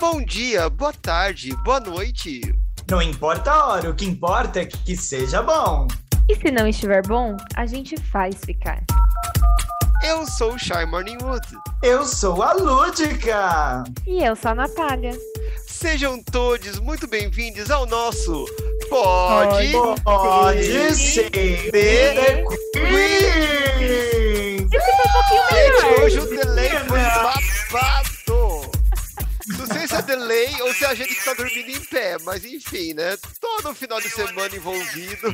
Bom dia, boa tarde, boa noite. Não importa a hora, o que importa é que seja bom. E se não estiver bom, a gente faz ficar. Eu sou o Shy Morningwood. Eu sou a Lúdica. E eu sou a Natália. Sejam todos muito bem-vindos ao nosso Pode, Pode ser The Queen. Esse foi um pouquinho melhor. Gente, hoje o delay foi babado. Se é delay ou se a gente está dormindo em pé, mas enfim, né? Todo final de semana envolvido.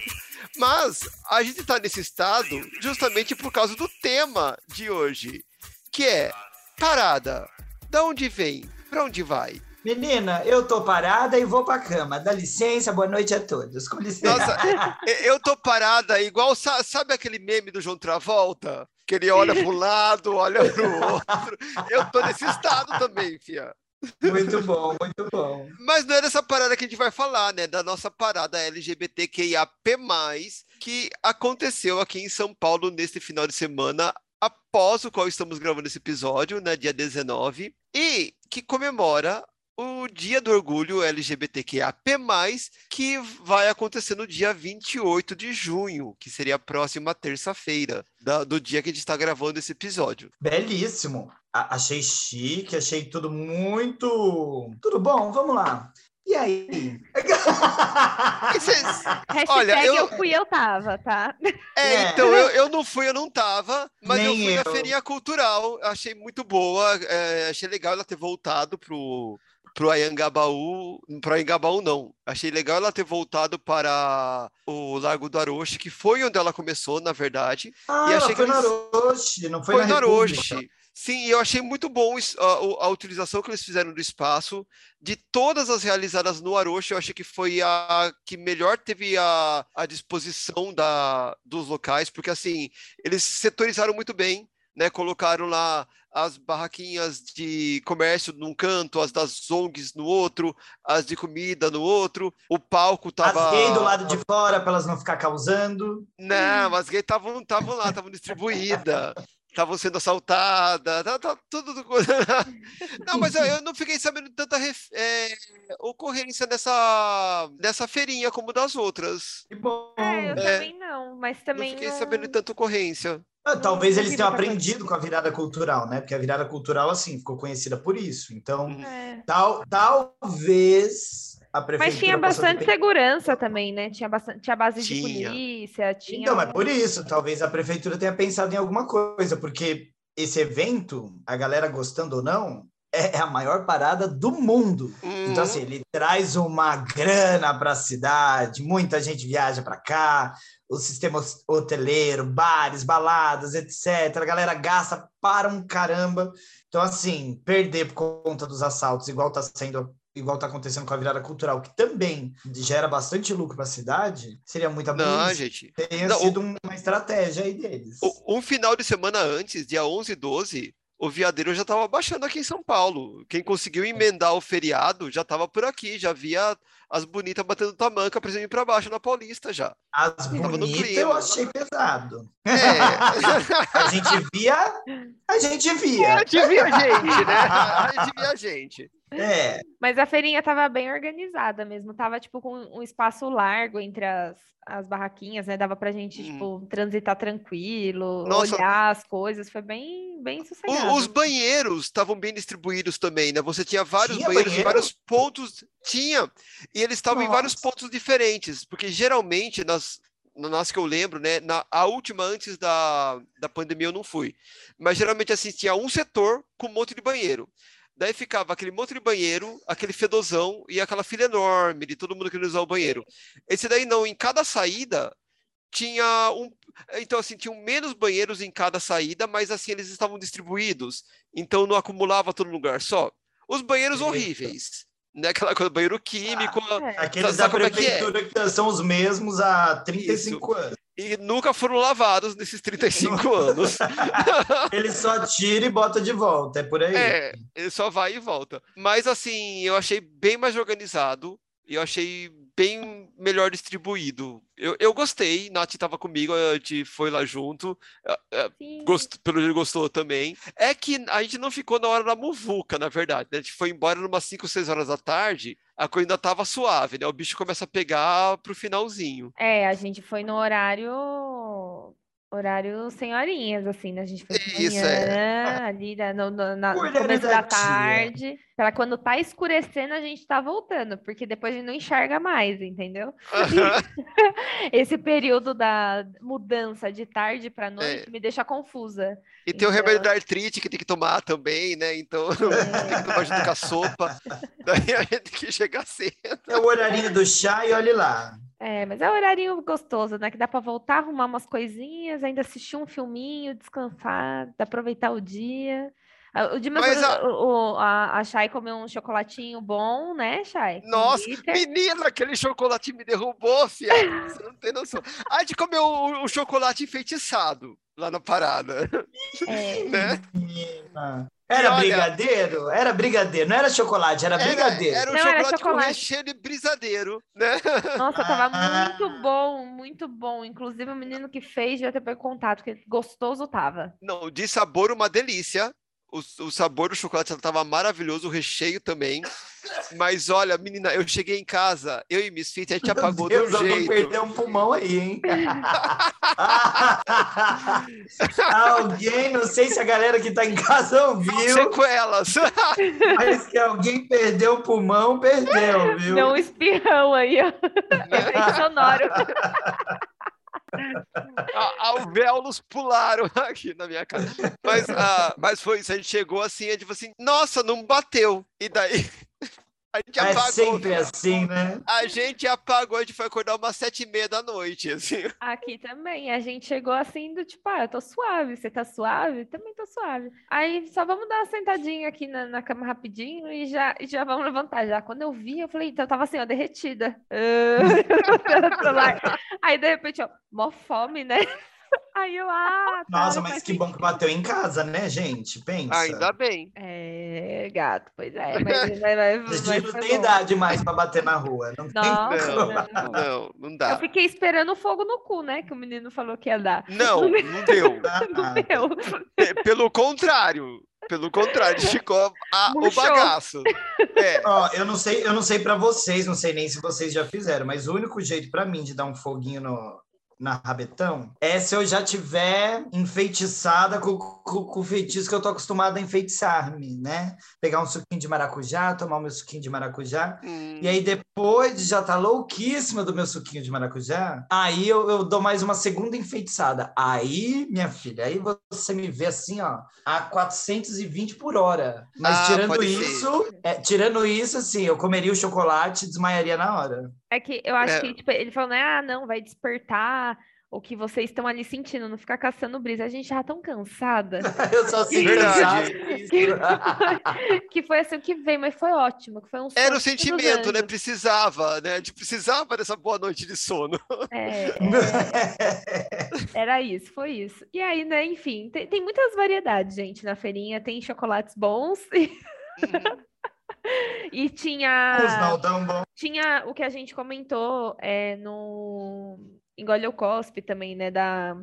Mas a gente está nesse estado justamente por causa do tema de hoje, que é parada. Da onde vem? Para onde vai? Menina, eu tô parada e vou pra cama. Dá licença, boa noite a todos. Com licença. Nossa, eu tô parada igual, sabe aquele meme do João Travolta? Que ele olha para um lado, olha para o outro. Eu tô nesse estado também, fia. Muito bom, muito bom. Mas não é dessa parada que a gente vai falar, né? Da nossa parada LGBTQIAP+, que aconteceu aqui em São Paulo neste final de semana, após o qual estamos gravando esse episódio, né? Dia 19, e que comemora o Dia do Orgulho LGBTQIAP+, que vai acontecer no dia 28 de junho, que seria a próxima terça-feira, do dia que a gente está gravando esse episódio. Belíssimo! A achei chique, achei tudo muito... Tudo bom, vamos lá. E aí? Olha, eu... eu fui, eu tava, tá? É, é. então, eu, eu não fui, eu não tava, mas Nem eu fui eu. na feirinha cultural, achei muito boa, é, achei legal ela ter voltado pro, pro Ayangabaú, pro Ayangabaú não. Achei legal ela ter voltado para o Largo do Aroche, que foi onde ela começou, na verdade. Ah, e achei foi que eles... no Aroche, não foi, foi na no Aroche. Sim, eu achei muito bom a, a, utilização que eles fizeram do espaço. De todas as realizadas no Aroche, eu achei que foi a que melhor teve a, a disposição da, dos locais, porque assim, eles setorizaram muito bem, né? Colocaram lá as barraquinhas de comércio num canto, as das ONGs no outro, as de comida no outro. O palco tava. As gays do lado de fora para elas não ficar causando. Não, as gays estavam lá, estavam distribuídas. Estavam sendo assaltadas, tá, tá, tudo. não, mas eu, eu, não fiquei sabendo tanta é, ocorrência dessa, dessa feirinha como das outras. Que bom. É, eu é, também não, mas também. Não fiquei não... sabendo tanta ocorrência. Ah, talvez eles tenham aprendido com a virada cultural, né? Porque a virada cultural, assim, ficou conhecida por isso. Então, uhum. é. tal, talvez. Mas tinha bastante segurança também, né? Tinha, bastante, tinha base tinha. de polícia, tinha... Então, mas por isso, talvez a prefeitura tenha pensado em alguma coisa, porque esse evento, a galera gostando ou não, é, é a maior parada do mundo. Uhum. Então, assim, ele traz uma grana para a cidade, muita gente viaja para cá, o sistema hoteleiro, bares, baladas, etc. A galera gasta para um caramba. Então, assim, perder por conta dos assaltos, igual está sendo, igual está acontecendo com a virada cultural, que também gera bastante lucro para a cidade, seria muita Não, gente. Tenha não, sido o... uma estratégia aí deles. Um final de semana antes, dia 11 e 12, o viadeiro já estava baixando aqui em São Paulo. Quem conseguiu emendar o feriado já estava por aqui, já via as bonitas batendo tamanca para cima e para baixo na Paulista já. As bonitas eu achei pesado. É. a gente via, a gente via. A gente via a gente, né? A gente via a gente. É. Mas a feirinha tava bem organizada mesmo, tava tipo com um espaço largo entre as, as barraquinhas, né? Dava pra gente, hum. tipo, transitar tranquilo, Nossa. olhar as coisas, foi bem, bem sossegado. Os banheiros estavam bem distribuídos também, né? Você tinha vários tinha banheiros banheiro? em vários pontos, tinha, e eles estavam em vários pontos diferentes, porque geralmente nas, nas que eu lembro, né? Na, a última antes da, da pandemia eu não fui. Mas geralmente assim, tinha um setor com um monte de banheiro. Daí ficava aquele monte de banheiro, aquele fedozão e aquela fila enorme de todo mundo querendo usar o banheiro. Esse daí não, em cada saída tinha um. Então, assim, tinham menos banheiros em cada saída, mas assim, eles estavam distribuídos. Então não acumulava todo lugar só. Os banheiros Eita. horríveis. Né? Aquela coisa, banheiro químico. Ah, é. Aqueles da prefeitura que, é? que, são os mesmos há 35 Isso. anos e nunca foram lavados nesses 35 anos. ele só tira e bota de volta, é por aí. É, ele só vai e volta. Mas assim, eu achei bem mais organizado. E eu achei bem melhor distribuído. Eu, eu gostei, Nath estava comigo, a gente foi lá junto. Gost, pelo jeito gostou também. É que a gente não ficou na hora da muvuca, na verdade. Né? A gente foi embora umas 5, 6 horas da tarde, a coisa ainda estava suave, né? O bicho começa a pegar pro finalzinho. É, a gente foi no horário horário senhorinhas, assim, né? A gente foi de Isso, é. manhã, é. ali né, no, na, no começo da, da tarde, para quando tá escurecendo a gente tá voltando, porque depois a gente não enxerga mais, entendeu? Esse período da mudança de tarde para noite é. me deixa confusa. E tem então... o remédio da artrite que tem que tomar também, né? Então é. tem que tomar junto com a sopa, daí a gente tem que chegar cedo. É o horarinho do chá e olhe lá. É, mas é um horário gostoso, né? Que dá para voltar, arrumar umas coisinhas, ainda assistir um filminho, descansar, aproveitar o dia. Ah, o de mas a... O, a, a Chay comeu um chocolatinho bom, né, Chay? Nossa, menina, aquele chocolate me derrubou, fia. Você não tem noção. A gente comeu o, o chocolate enfeitiçado lá na parada. É. né? Menina. Era olha, brigadeiro? Era brigadeiro, não era chocolate, era, era brigadeiro. Era um não, chocolate, era chocolate com recheio de brisadeiro, né? Nossa, tava ah. muito bom, muito bom. Inclusive, o menino que fez já ter contato, que gostoso tava. Não, de sabor, uma delícia o, o sabor do chocolate estava maravilhoso, o recheio também. Mas olha, menina, eu cheguei em casa, eu e Miss Fit, a gente apagou Deus, do jeito. perder um pulmão aí, hein? alguém, não sei se a galera que está em casa ouviu. Sequelas. mas que alguém perdeu o pulmão, perdeu, viu? Deu um espirrão aí, ó. sonoro. Alvéolos pularam aqui na minha cara. Mas, uh, mas foi isso, a gente chegou assim, a gente falou assim, nossa, não bateu. E daí a gente é apagou. sempre assim, né? A gente apagou, a gente foi acordar umas sete e meia da noite, assim. Aqui também, a gente chegou assim do tipo, ah, eu tô suave, você tá suave? Também tô suave. Aí só vamos dar uma sentadinha aqui na, na cama rapidinho e já, já vamos levantar. Já quando eu vi, eu falei, então eu tava assim, ó, derretida. Aí de repente, ó, mó fome, né? Aí eu, ah, tá, Nossa, mas que bom que bateu em casa, né, gente? Pensa. Ainda bem. É, gato, pois é. Mas, mas, mas, mas não tem bom. idade mais para bater na rua. Não, Nossa, tem... não, não, não dá. Eu fiquei esperando fogo no cu, né? Que o menino falou que ia dar. Não, não deu. não deu. É, pelo contrário. Pelo contrário, ficou a, o bagaço. É. Ó, eu não sei, eu não sei para vocês, não sei nem se vocês já fizeram, mas o único jeito para mim de dar um foguinho no, na Rabetão é se eu já tiver enfeitiçada com, com, com o feitiço que eu tô acostumado a enfeitiçar-me, né? Pegar um suquinho de maracujá, tomar o meu suquinho de maracujá, hum. e aí depois de já tá louquíssima do meu suquinho de maracujá, aí eu, eu dou mais uma segunda enfeitiçada. Aí, minha filha, aí você me vê assim, ó, a 420 por hora. Mas ah, tirando isso, é, tirando isso, assim, eu comeria o chocolate e desmaiaria na hora. É que eu acho é. que tipo, ele falou, né? Ah, não, vai despertar o que vocês estão ali sentindo, não ficar caçando brisa. A gente já tão cansada. eu só sei verdade. Que, que, foi assim que veio, mas foi ótimo. Que foi um Era o sentimento, né? Precisava, né? A gente precisava dessa boa noite de sono. É, é... Era isso, foi isso. E aí, né, enfim, tem, tem muitas variedades, gente, na feirinha. Tem chocolates bons. Uhum. E tinha. Os não tão bom. Tinha o que a gente comentou é, no Engole o Cospe também, né? Da,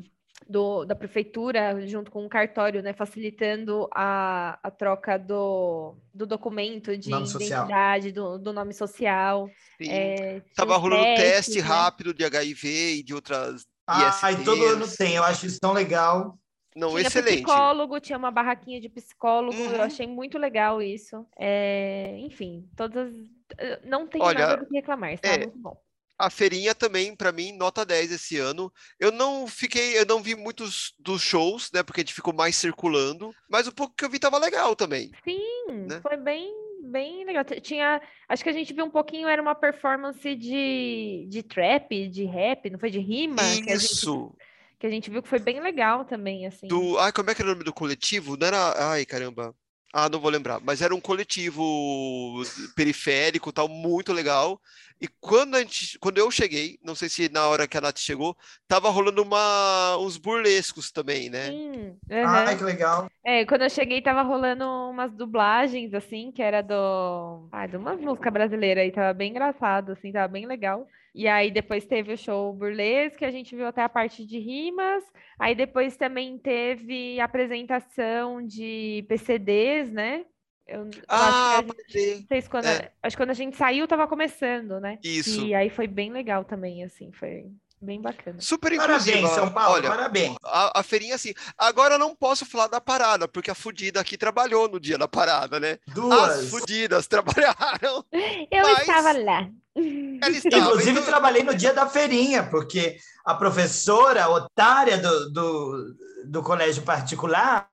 do, da prefeitura junto com o cartório, né, facilitando a, a troca do, do documento de nome identidade, do, do, nome social. Estava é, rolando testes, teste né? rápido de HIV e de outras. Ah, e todo ano tem, eu acho isso tão legal. Não, tinha excelente. psicólogo, tinha uma barraquinha de psicólogo, uhum. eu achei muito legal isso. É, enfim, todas. Eh, não tem Olha, nada do que reclamar, está é, muito bom. A feirinha também, para mim, nota 10 esse ano. Eu não fiquei, eu não vi muitos dos shows, né? Porque a gente ficou mais circulando, mas o pouco que eu vi tava legal também. Sim, né? foi bem, bem legal. Tinha, acho que a gente viu um pouquinho, era uma performance de, de trap, de rap, não foi de rima? Isso que a gente viu que foi bem legal também, assim. Do, ai, como é que era o nome do coletivo? Não era, ai, caramba. Ah, não vou lembrar, mas era um coletivo periférico, tal, muito legal. E quando, a gente, quando eu cheguei, não sei se na hora que a Nath chegou, tava rolando uma, uns burlescos também, né? Sim. Ai, que legal. É, quando eu cheguei, tava rolando umas dublagens, assim, que era do. Ai, de uma música brasileira aí, tava bem engraçado, assim, tava bem legal. E aí depois teve o show burlesque, a gente viu até a parte de rimas. Aí depois também teve apresentação de PCDs, né? Eu, ah, acho que gente, não sei se quando, é. acho que quando a gente saiu tava começando, né? Isso. E aí foi bem legal também, assim, foi bem bacana. Super inclusiva. Parabéns, São Paulo, Olha, parabéns. A, a feirinha, assim, agora eu não posso falar da parada, porque a Fudida aqui trabalhou no dia da parada, né? Duas. As Fudidas trabalharam. Eu mas... estava lá. Estava, Inclusive, então... trabalhei no dia da feirinha, porque a professora otária do, do do colégio particular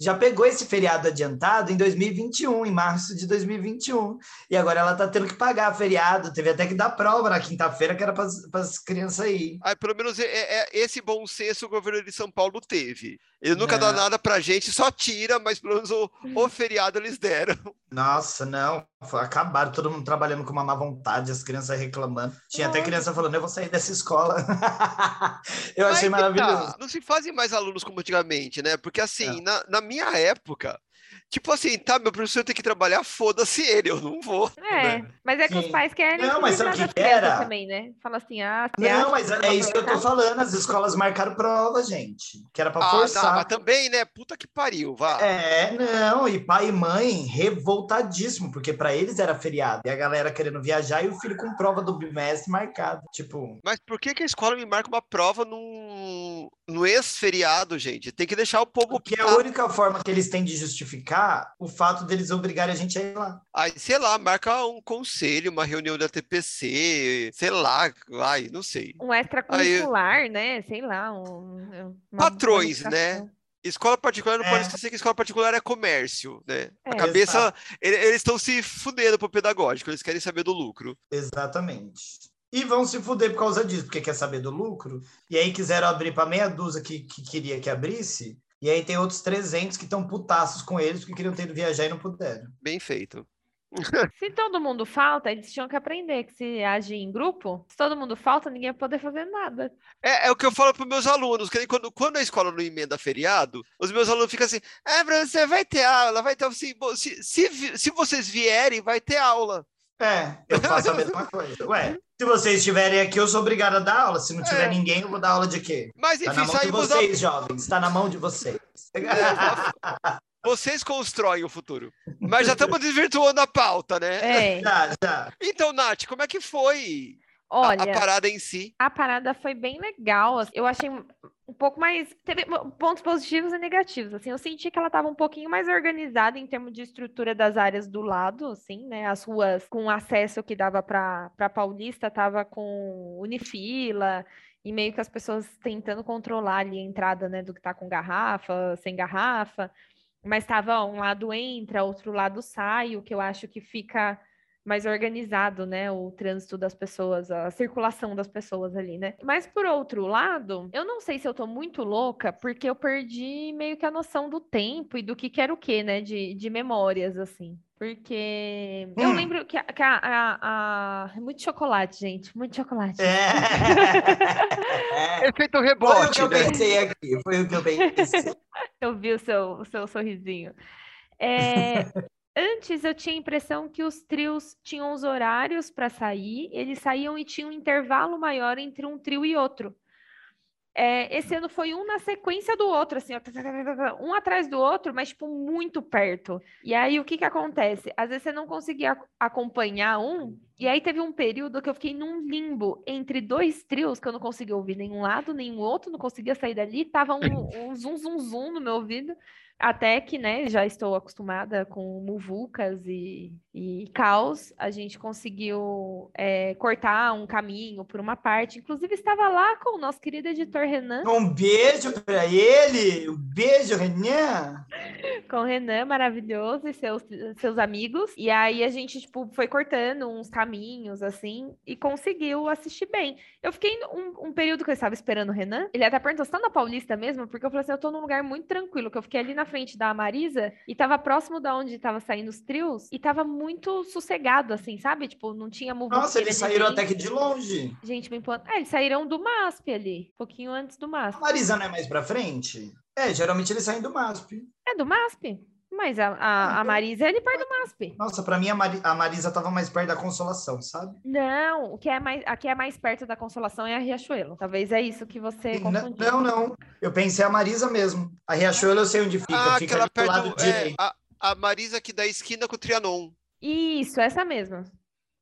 já pegou esse feriado adiantado em 2021, em março de 2021. E agora ela está tendo que pagar feriado. Teve até que dar prova na quinta-feira, que era para as crianças aí. Ah, pelo menos é, é, esse bom senso o governo de São Paulo teve. Ele nunca não. dá nada para gente, só tira, mas pelo menos o, o feriado eles deram. Nossa, não. Acabaram todo mundo trabalhando com uma má vontade, as crianças reclamando. Tinha até criança falando, eu vou sair dessa escola. eu achei tá. maravilhoso. Tá. Não se fazem mais alunos como antigamente, né? Porque assim, é. na, na minha época, Tipo assim, tá, meu professor tem que trabalhar, foda-se ele, eu não vou. É, né? mas é que Sim. os pais querem. Não, mas sabe o que era? Também, né? Fala assim, ah, Não, mas é isso que eu tô falando, as escolas marcaram prova, gente. Que era pra ah, forçar. Não, mas também, né? Puta que pariu, vá. É, não, e pai e mãe revoltadíssimo, porque para eles era feriado. E a galera querendo viajar e o filho com prova do bimestre marcado. Tipo. Mas por que, que a escola me marca uma prova num, no ex-feriado, gente? Tem que deixar o povo. Porque é a única forma que eles têm de justificar o fato deles obrigarem a gente a ir lá. Aí, sei lá, marca um conselho, uma reunião da TPC, sei lá, ai, não sei. Um extracurricular, Aí, né? Sei lá. Um, patrões, né? Escola particular não é. pode esquecer que escola particular é comércio, né? É, a cabeça, exato. eles estão se fudendo pro pedagógico, eles querem saber do lucro. Exatamente. E vão se fuder por causa disso, porque quer saber do lucro. E aí quiseram abrir para meia dúzia que, que queria que abrisse, e aí tem outros 300 que estão putaços com eles porque queriam ter ido viajar e não puderam. Bem feito. se todo mundo falta, eles tinham que aprender que se agir em grupo, se todo mundo falta, ninguém vai poder fazer nada. É, é o que eu falo para meus alunos, que quando, quando a escola não emenda feriado, os meus alunos ficam assim, é, você vai ter aula, vai ter, se, se, se, se vocês vierem, vai ter aula. É, eu faço a mesma coisa. Ué, se vocês estiverem aqui, eu sou obrigado a dar aula. Se não tiver é. ninguém, eu vou dar aula de quê? Mas enfim, tá na mão de vocês, da... jovens. Está na mão de vocês. Vocês constroem o futuro. Mas já estamos desvirtuando a pauta, né? É. Já, já. Então, Nath, como é que foi Olha, a, a, parada em si? A parada foi bem legal. Assim, eu achei um pouco mais. Teve pontos positivos e negativos. Assim, eu senti que ela estava um pouquinho mais organizada em termos de estrutura das áreas do lado, assim, né? As ruas com acesso que dava para Paulista estava com unifila e meio que as pessoas tentando controlar ali a entrada, né, do que está com garrafa, sem garrafa. Mas estava um lado entra, outro lado sai, o que eu acho que fica mais organizado, né? O trânsito das pessoas, a circulação das pessoas ali, né? Mas por outro lado, eu não sei se eu tô muito louca, porque eu perdi meio que a noção do tempo e do que quer o quê, né? De, de memórias, assim. Porque hum. eu lembro que, a, que a, a, a, Muito chocolate, gente. Muito chocolate. É. é. Efeito rebote. Foi o que eu né? pensei aqui. Foi o que eu pensei. eu vi o seu, o seu sorrisinho. É, Antes eu tinha a impressão que os trios tinham os horários para sair, eles saíam e tinham um intervalo maior entre um trio e outro. É, esse ano foi um na sequência do outro, assim, um atrás do outro, mas tipo muito perto. E aí o que que acontece? Às vezes você não conseguia acompanhar um, e aí teve um período que eu fiquei num limbo entre dois trios que eu não conseguia ouvir nenhum lado, nenhum outro, não conseguia sair dali, tava um, um zum zum zum no meu ouvido. Até que, né, já estou acostumada com muvucas e, e caos, a gente conseguiu é, cortar um caminho por uma parte. Inclusive, estava lá com o nosso querido editor Renan. Um beijo para ele! Um beijo, Renan! com o Renan, maravilhoso, e seus, seus amigos. E aí a gente, tipo, foi cortando uns caminhos, assim, e conseguiu assistir bem. Eu fiquei um, um período que eu estava esperando o Renan. Ele até perguntou, você tá na Paulista mesmo? Porque eu falei assim, eu tô num lugar muito tranquilo, que eu fiquei ali na na frente da Marisa e tava próximo da onde tava saindo os trios e tava muito sossegado, assim, sabe? Tipo, não tinha movimento. Nossa, eles saíram até que de longe. Gente, me imponente. É, eles saíram do MASP ali, um pouquinho antes do MASP. A Marisa não é mais pra frente? É, geralmente eles saem do MASP. É do MASP? Mas a, a, a Marisa é ali perto do MASP. Nossa, para mim a, Mari, a Marisa tava mais perto da Consolação, sabe? Não, o que é mais, aqui é mais perto da Consolação é a Riachuelo. Talvez é isso que você confundiu. Não, não. Eu pensei a Marisa mesmo. A Riachuelo eu sei onde fica. Ah, fica aquela perto, lado é, a, a Marisa que dá esquina com o Trianon. Isso, essa mesma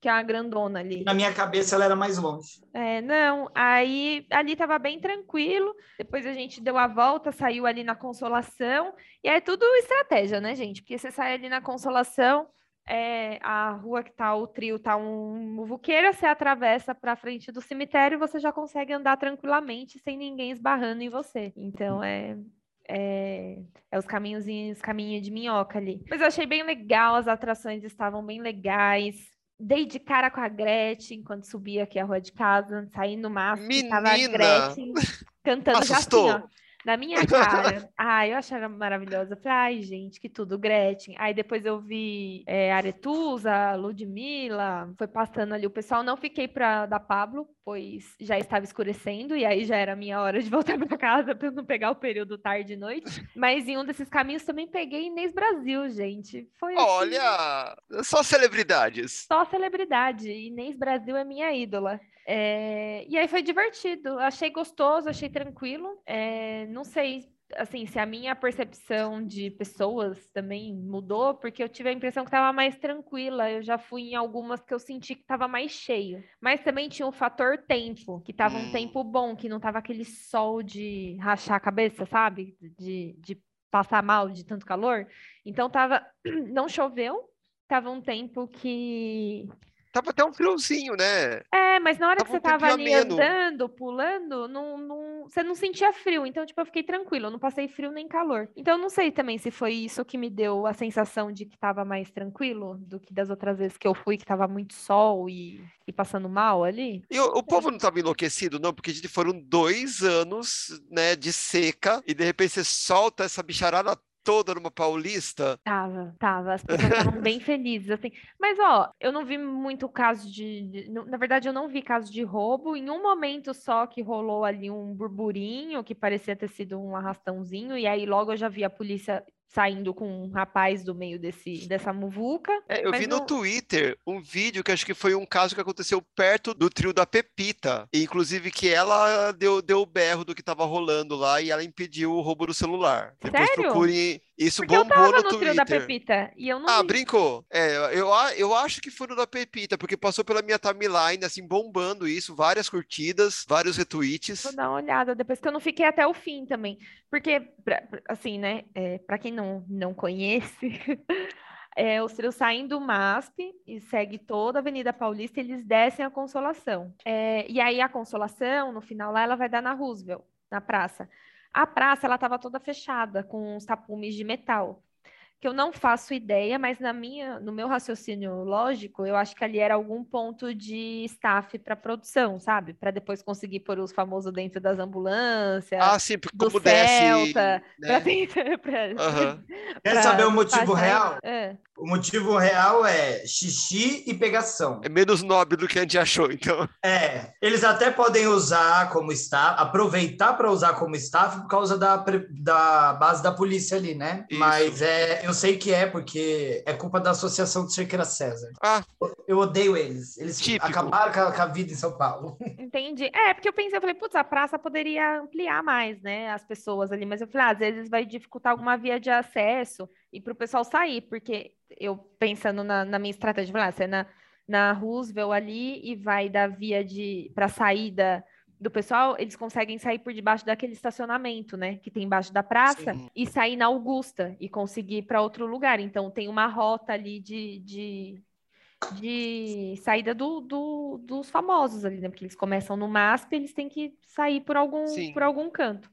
que é a grandona ali. Na minha cabeça ela era mais longe. É, não, aí ali tava bem tranquilo, depois a gente deu a volta, saiu ali na Consolação, e é tudo estratégia, né, gente? Porque você sai ali na Consolação, é, a rua que tá o trio tá um muvuqueira, você atravessa para frente do cemitério, você já consegue andar tranquilamente sem ninguém esbarrando em você. Então é é, é, os caminhozinhos, caminho de minhoca ali. Mas eu achei bem legal, as atrações estavam bem legais dei de cara com a Gretchen quando subia aqui a rua de casa, saindo no máximo, tava a Gretchen cantando já assim, ó, na minha cara. ai, eu achava maravilhosa. falei, ai, gente, que tudo, Gretchen. Aí depois eu vi é, Aretusa, Ludmilla, foi passando ali o pessoal. Não fiquei para da Pablo, pois já estava escurecendo e aí já era minha hora de voltar para casa para não pegar o período tarde e noite. Mas em um desses caminhos também peguei Inês Brasil, gente. Foi assim... Olha, só celebridades. Só celebridade. Inês Brasil é minha ídola. É... E aí foi divertido. Achei gostoso, achei tranquilo. É... Não sei assim, se a minha percepção de pessoas também mudou, porque eu tive a impressão que estava mais tranquila. Eu já fui em algumas que eu senti que estava mais cheio. Mas também tinha o fator tempo, que estava um hum. tempo bom, que não estava aquele sol de rachar a cabeça, sabe? De, de passar mal de tanto calor. Então tava. Não choveu, tava um tempo que Tava até um friozinho, né? É, mas na hora tava que você um tava ali ameno. andando, pulando, não, não, você não sentia frio. Então, tipo, eu fiquei tranquilo, eu não passei frio nem calor. Então, eu não sei também se foi isso que me deu a sensação de que tava mais tranquilo do que das outras vezes que eu fui, que tava muito sol e, e passando mal ali. E o, o povo não tava enlouquecido, não, porque foram dois anos, né, de seca, e de repente você solta essa bicharada toda numa paulista? Tava, tava. As pessoas estavam bem felizes, assim. Mas, ó, eu não vi muito caso de, de, Na verdade, eu não vi caso de roubo. Em um momento só que rolou ali um burburinho, que parecia ter sido um arrastãozinho, e aí logo eu já vi a polícia saindo com um rapaz do meio desse, dessa muvuca. É, eu vi no Twitter um vídeo que acho que foi um caso que aconteceu perto do trio da Pepita. E, inclusive que ela deu, deu o berro do que estava rolando lá e ela impediu o roubo do celular. Depois Sério? procurem isso Porque bombou eu tava no, no Twitter. da Pepita e eu não Ah, vi. brincou. É, eu, eu acho que foi no da Pepita, porque passou pela minha timeline, assim, bombando isso, várias curtidas, vários retweets. Vou dar uma olhada depois que eu não fiquei até o fim também. Porque, assim, né, é, para quem não, não conhece, é, os trios saem do MASP e segue toda a Avenida Paulista, eles descem a Consolação. É, e aí a Consolação, no final lá, ela vai dar na Roosevelt, na praça. A praça ela estava toda fechada com os tapumes de metal que eu não faço ideia, mas na minha, no meu raciocínio lógico, eu acho que ali era algum ponto de staff para produção, sabe? Para depois conseguir pôr os famosos dentro das ambulâncias. Ah, sim, porque do como Celta, desce, né? pra, uhum. Quer saber o motivo real? É. O motivo real é xixi e pegação. É menos nobre do que a gente achou, então. É, eles até podem usar como staff, aproveitar para usar como staff por causa da, da base da polícia ali, né? Isso. Mas é, eu sei que é, porque é culpa da Associação de Cerqueira César. Ah. Eu odeio eles. Eles Típico. acabaram com a, com a, vida em São Paulo. Entendi. É, porque eu pensei, eu falei, putz, a praça poderia ampliar mais, né, as pessoas ali. Mas eu falei, ah, às vezes vai dificultar alguma via de acesso e para o pessoal sair, porque eu pensando na, na minha estratégia, falei, ah, você é na, na Roosevelt ali e vai da via de para saída do pessoal, eles conseguem sair por debaixo daquele estacionamento, né, que tem embaixo da praça, Sim. e sair na Augusta e conseguir para outro lugar. Então tem uma rota ali de, de, de saída do, do, dos famosos ali, né? Porque eles começam no MASP, eles têm que sair por algum, por algum canto.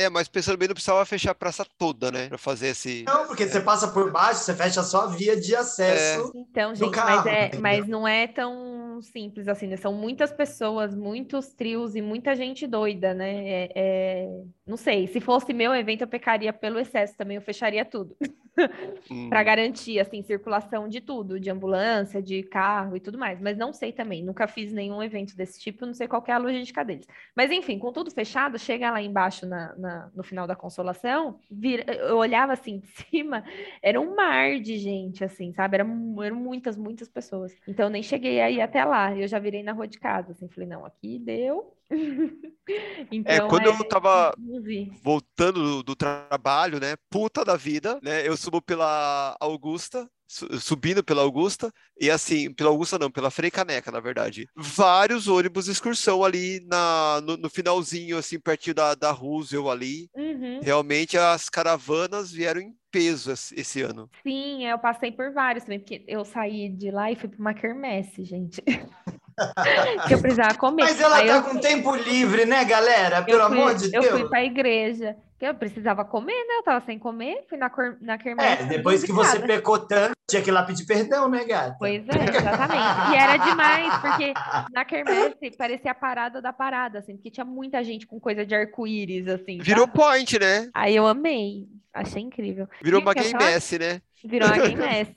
É, mas pensando bem, não precisava fechar a praça toda, né? Pra fazer esse. Não, porque é. você passa por baixo, você fecha só a via de acesso. É. Então, gente, carro, mas, é, mas não é tão tão simples assim, né? São muitas pessoas, muitos trios e muita gente doida, né? É, é... Não sei, se fosse meu evento, eu pecaria pelo excesso também, eu fecharia tudo. para garantir, assim, circulação de tudo, de ambulância, de carro e tudo mais. Mas não sei também, nunca fiz nenhum evento desse tipo, não sei qual é a logística deles. Mas enfim, com tudo fechado, chega lá embaixo na, na no final da consolação, vira... eu olhava assim de cima, era um mar de gente, assim, sabe? Era, eram muitas, muitas pessoas. Então eu nem cheguei aí até lá, eu já virei na rua de casa, assim, falei, não, aqui deu. então, é, quando é, eu tava voltando do, do, trabalho, né, puta da vida, né, eu subo pela Augusta, subindo pela Augusta, e assim, pela Augusta não, pela Frei Caneca, na verdade. Vários ônibus de excursão ali na, no, no finalzinho, assim, pertinho da, da Roosevelt ali. Uhum. Realmente as caravanas vieram em peso esse ano. Sim, eu passei por vários também, porque eu saí de lá e fui para uma quermesse, gente. que eu precisava comer. Mas ela Aí tá eu... com tempo livre, né, galera? Pelo fui, amor de eu Deus. Eu fui para a igreja, que eu precisava comer, né? Eu tava sem comer, fui na, cor... na quermesse. É, depois que você pecou tanto, tinha que ir lá pedir perdão, né, gata? Pois é, exatamente. E era demais, porque na quermesse parecia a parada da parada, assim, porque tinha muita gente com coisa de arco-íris, assim. Virou tá? point, né? Aí eu amei. Achei incrível. Virou uma game mess, né? Virou uma game mess.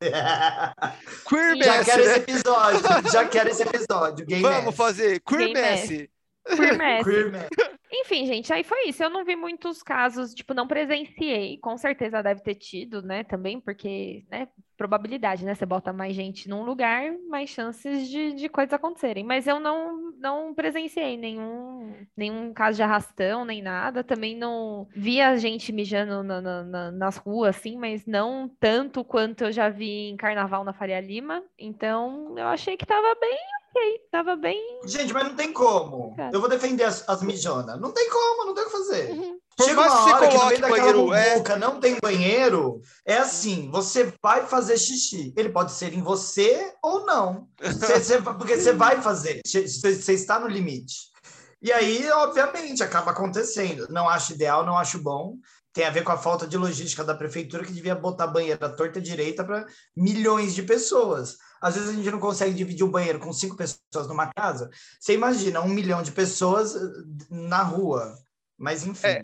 Queer Já quero né? esse episódio. Já quero esse episódio. Game Vamos mess. fazer Queer Mess. Queer mess. Queer mess. Enfim, gente, aí foi isso. Eu não vi muitos casos, tipo, não presenciei. Com certeza deve ter tido, né, também, porque, né, probabilidade, né? Você bota mais gente num lugar, mais chances de, de coisas acontecerem. Mas eu não, não presenciei nenhum, nenhum caso de arrastão, nem nada. Também não vi a gente mijando na, na, na, nas ruas, assim, mas não tanto quanto eu já vi em carnaval na Faria Lima. Então, eu achei que tava bem ok, tava bem. Gente, mas não tem como. Eu vou defender as, as mijonas. Não tem como, não tem o que fazer. Uhum. Chega uma hora que no meio daquela banheiro, é... não tem banheiro, é assim, você vai fazer xixi. Ele pode ser em você ou não. Você, você, porque você vai fazer, você, você está no limite. E aí, obviamente, acaba acontecendo. Não acho ideal, não acho bom tem a ver com a falta de logística da prefeitura que devia botar banheira torta direita para milhões de pessoas. Às vezes a gente não consegue dividir um banheiro com cinco pessoas numa casa. Você imagina um milhão de pessoas eh, na rua. Mas enfim. É,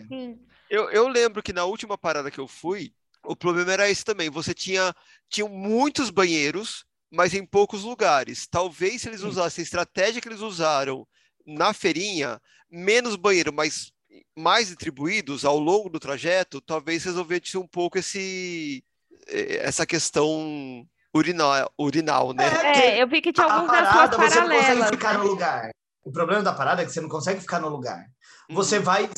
eu, eu lembro que na última parada que eu fui, o problema era esse também. Você tinha tinham muitos banheiros, mas em poucos lugares. Talvez se eles usassem a estratégia que eles usaram na feirinha, menos banheiro, mas mais distribuídos ao longo do trajeto, talvez resolvesse um pouco esse, eh, essa questão urinal, urinal né? É, eu vi que tinha alguns nas suas paralelas. Você não consegue ficar no lugar. O problema da parada é que você não consegue ficar no lugar. Você uhum. vai,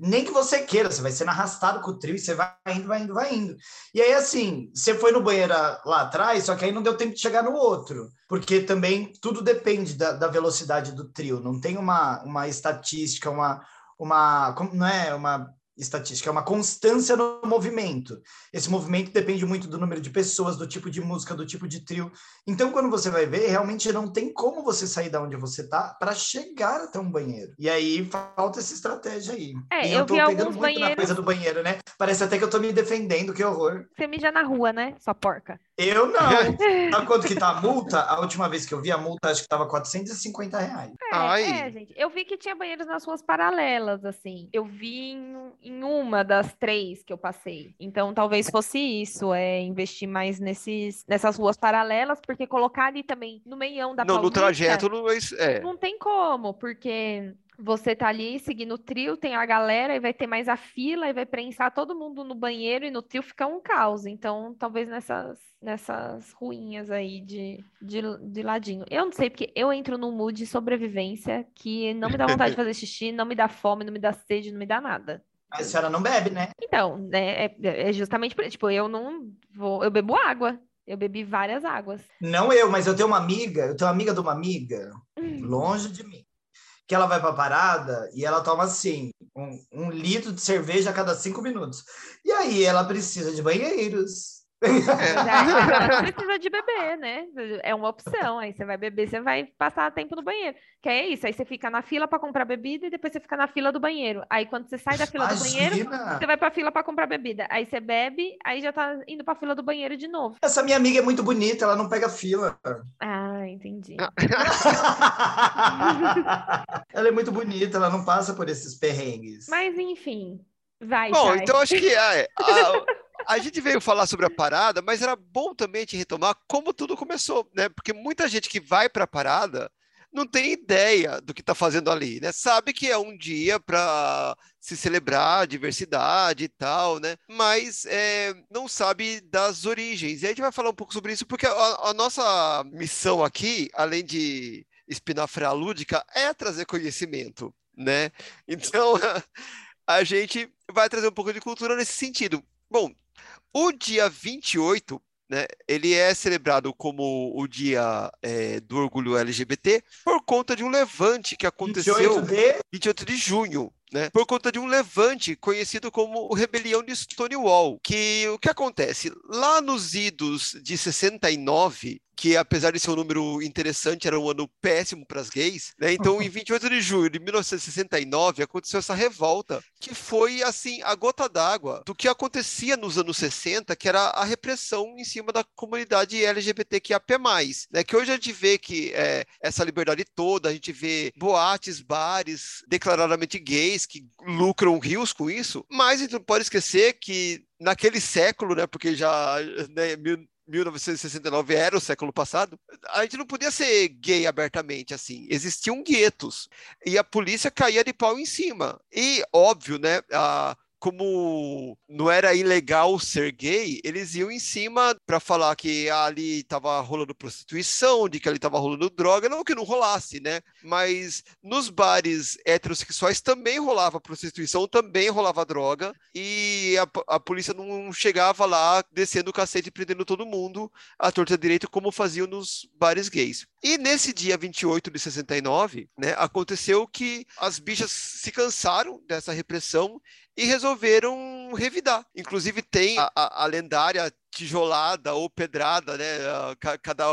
nem que você queira, você vai sendo arrastado com o trio e você vai indo, vai indo, vai indo. E aí, assim, você foi no banheiro lá atrás, só que aí não deu tempo de chegar no outro, porque também tudo depende da, da velocidade do trio, não tem uma, uma estatística, uma, uma, não é uma estatística, é uma constância no movimento. Esse movimento depende muito do número de pessoas, do tipo de música, do tipo de trio. Então, quando você vai ver, realmente não tem como você sair da onde você tá para chegar até um banheiro. E aí falta essa estratégia aí. É, e eu, eu tô vi pegando muito banheiros... na coisa do banheiro, né? Parece até que eu tô me defendendo, que horror. Você mija na rua, né, sua porca? Eu não. Sabe quanto que tá a multa? A última vez que eu vi a multa, acho que tava 450 reais. É, é, gente. Eu vi que tinha banheiros nas ruas paralelas, assim. Eu vi em, em, uma das três que eu passei. Então, talvez fosse isso, é investir mais nesses, nessas ruas paralelas, porque colocar ali também no meião da Não, Paulista, no trajeto não é... Não tem como, porque você tá ali seguindo o trio, tem a galera e vai ter mais a fila e vai prensar todo mundo no banheiro e no trio fica um caos. Então, talvez nessas, nessas ruinhas aí de, de, de ladinho. Eu não sei, porque eu entro num mood de sobrevivência que não me dá vontade de fazer xixi, não me dá fome, não me dá sede, não me dá nada. Mas a senhora não bebe, né? Então, né, é, é justamente por isso. Tipo, eu não vou. Eu bebo água. Eu bebi várias águas. Não eu, mas eu tenho uma amiga, eu tenho uma amiga de uma amiga, hum. longe de mim que ela vai para a parada e ela toma assim um, um, litro de cerveja a cada cinco minutos. E aí ela precisa de banheiros. Já, já precisa de beber, né? É uma opção. Aí você vai beber, você vai passar tempo no banheiro. Que é isso. Aí você fica na fila para comprar bebida e depois você fica na fila do banheiro. Aí quando você sai da fila Imagina. do banheiro, você vai para a fila para comprar bebida. Aí você bebe, aí já tá indo para a fila do banheiro de novo. Essa minha amiga é muito bonita, ela não pega fila. Ah, entendi. ela é muito bonita, ela não passa por esses perrengues. Mas enfim, vai. Bom, então acho que é, a, a, gente veio falar sobre a parada, mas era bom também gente retomar como tudo começou, né? Porque muita gente que vai para a parada não tem ideia do que está fazendo ali, né? Sabe que é um dia para se celebrar a diversidade e tal, né? Mas é, não sabe das origens. E a gente vai falar um pouco sobre isso, porque a, a nossa missão aqui, além de espinafre lúdica, é trazer conhecimento, né? Então, a gente vai trazer um pouco de cultura nesse sentido. Bom, o dia 28 né, ele é celebrado como o dia é, do orgulho LGBT por conta de um levante que aconteceu 28 de, 28 de junho né, por conta de um levante conhecido como o Rebelião de Stonewall, que o que acontece? Lá nos idos de 69, que apesar de ser um número interessante, era um ano péssimo para as gays, né? Então, em 28 de junho de 1969, aconteceu essa revolta, que foi, assim, a gota d'água do que acontecia nos anos 60, que era a repressão em cima da comunidade LGBTQIAP+, né? Que hoje a gente vê que é, essa liberdade toda, a gente vê boates, bares declaradamente gays, que lucram rios com isso, mas a gente não pode esquecer que naquele século, né, porque já né, 1969 era o século passado, a gente não podia ser gay abertamente assim. Existiam guetos e a polícia caía de pau em cima. E óbvio, né, a como não era ilegal ser gay, eles iam em cima para falar que ali estava rolando prostituição, de que ali estava rolando droga, não que não rolasse, né? Mas nos bares heterossexuais também rolava prostituição, também rolava droga, e a, a polícia não chegava lá descendo o cacete e prendendo todo mundo à torta direito, como faziam nos bares gays. E nesse dia 28 de 69, né, aconteceu que as bichas se cansaram dessa repressão e resolveram revidar. Inclusive tem a, a, a lendária tijolada ou pedrada, né? Cada,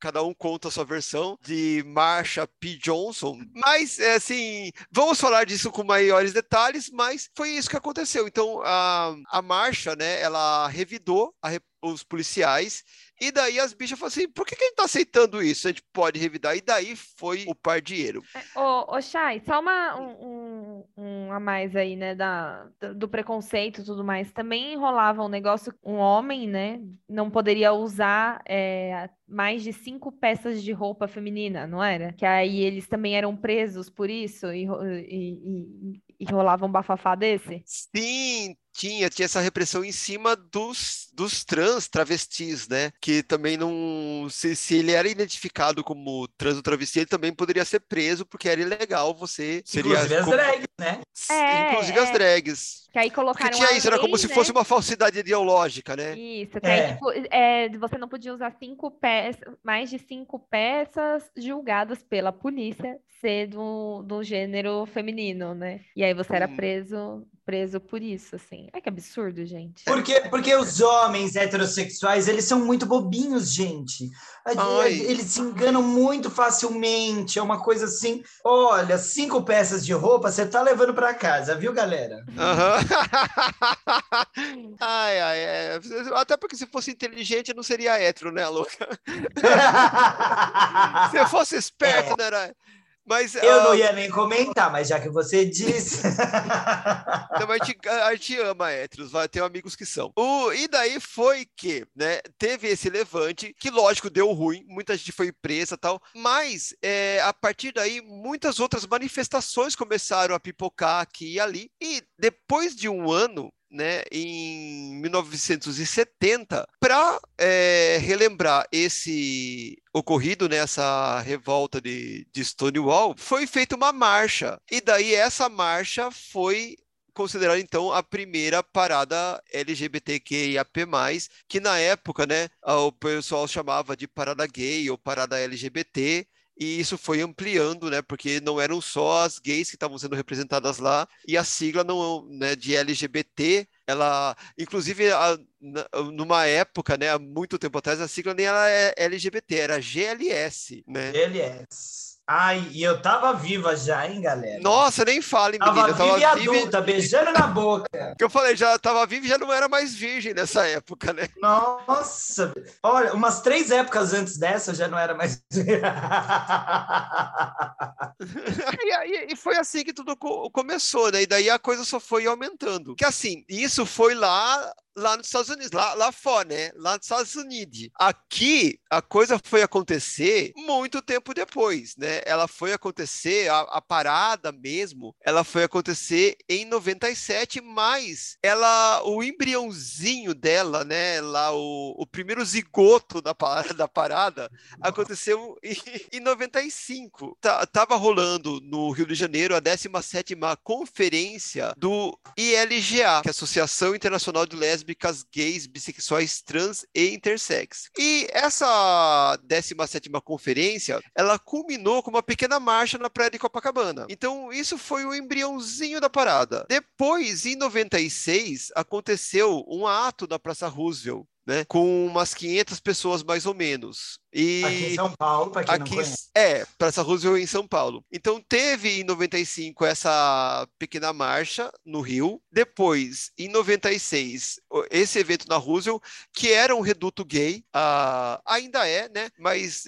cada um conta a sua versão de Marsha P. Johnson. Mas, é, assim, vamos falar disso com maiores detalhes, mas foi isso que aconteceu. Então, a, a Marsha, né, ela revidou a, os policiais e daí as bichas falaram assim: por que, que a gente tá aceitando isso? A gente pode revidar. E daí foi o pardieiro. É, ô, ô Chay, só uma, um, um, um, a mais aí, né, da, do preconceito e tudo mais. Também rolava um negócio, um homem, né, não poderia usar é, mais de cinco peças de roupa feminina, não era? Que aí eles também eram presos por isso e, e, e, e rolava um bafafá desse? Sim, tinha, tinha essa repressão em cima dos, dos trans travestis, né? Que também não. Se, se ele era identificado como trans ou travesti, ele também poderia ser preso, porque era ilegal você. Seria inclusive as drags, né? É, inclusive é. as drags. Que aí colocaram. Porque tinha isso, era como se fosse né? uma falsidade ideológica, né? Isso, que é. aí, tipo, é, você não podia usar cinco peças, mais de cinco peças julgadas pela polícia ser do, do gênero feminino, né? E aí você era hum. preso preso por isso, assim. É que absurdo, gente. Porque, porque os homens heterossexuais, eles são muito bobinhos, gente. Ai. Eles se enganam muito facilmente. É uma coisa assim, olha, cinco peças de roupa você tá levando para casa, viu, galera? Uhum. ai, ai, é. Até porque se fosse inteligente, não seria hétero, né, louca? se fosse esperto, é. não era... Mas, eu uh... não ah, ia nem comentar, mas já que você disse. então, a, gente, a gente ama héteros, vai ter amigos que são. O, e daí foi que, né, teve esse levante, que lógico deu ruim, muita gente foi presa tal, mas é, a partir daí muitas outras manifestações começaram a pipocar aqui e ali, e depois de um ano, né, em 1970 para é, relembrar esse ocorrido nessa né, revolta de, de Stonewall, foi feita uma marcha. E daí essa marcha foi considerada então a primeira parada LGBTQIAP+, que na época, né, o pessoal chamava de parada gay ou parada LGBT, e isso foi ampliando, né? Porque não eram só as gays que estavam sendo representadas lá, e a sigla não, né, de LGBT, ela, inclusive, a, numa época, né, há muito tempo atrás, a sigla nem era é LGBT, era GLS, né? GLS. Ai, e eu tava viva já, hein, galera? Nossa, nem fale, menina. Tava, viva e adulta, beijando na boca. que eu falei, já tava viva e já não era mais virgem nessa época, né? Nossa, olha, umas três épocas antes dessa eu já não era mais. e, e foi assim que tudo começou, né? E daí a coisa só foi aumentando. Que assim, isso foi lá lá nos Estados Unidos, lá, lá fora, né? Lá nos Estados Unidos. Aqui, a coisa foi acontecer muito tempo depois, né? Ela foi acontecer, a, a parada mesmo, ela foi acontecer em 97, mas ela, o embriãozinho dela, né? Lá, o, o primeiro zigoto da, da parada aconteceu em, em 95. Tá, tava rolando no Rio de Janeiro a 17ª conferência do ILGA, que é a Associação Internacional de Lésbicas lésbicas, gays, bissexuais, trans e intersex. E essa 17ª conferência, ela culminou com uma pequena marcha na praia de Copacabana. Então, isso foi o embriãozinho da parada. Depois, em 96, aconteceu um ato na Praça Roosevelt, né, com umas 500 pessoas mais ou menos. E aqui em São Paulo, para quem aqui, não conhece. É, Praça Roosevelt em São Paulo. Então teve em 95 essa pequena marcha no Rio. Depois, em 96, esse evento na Roosevelt, que era um reduto gay, uh, ainda é, né? Mas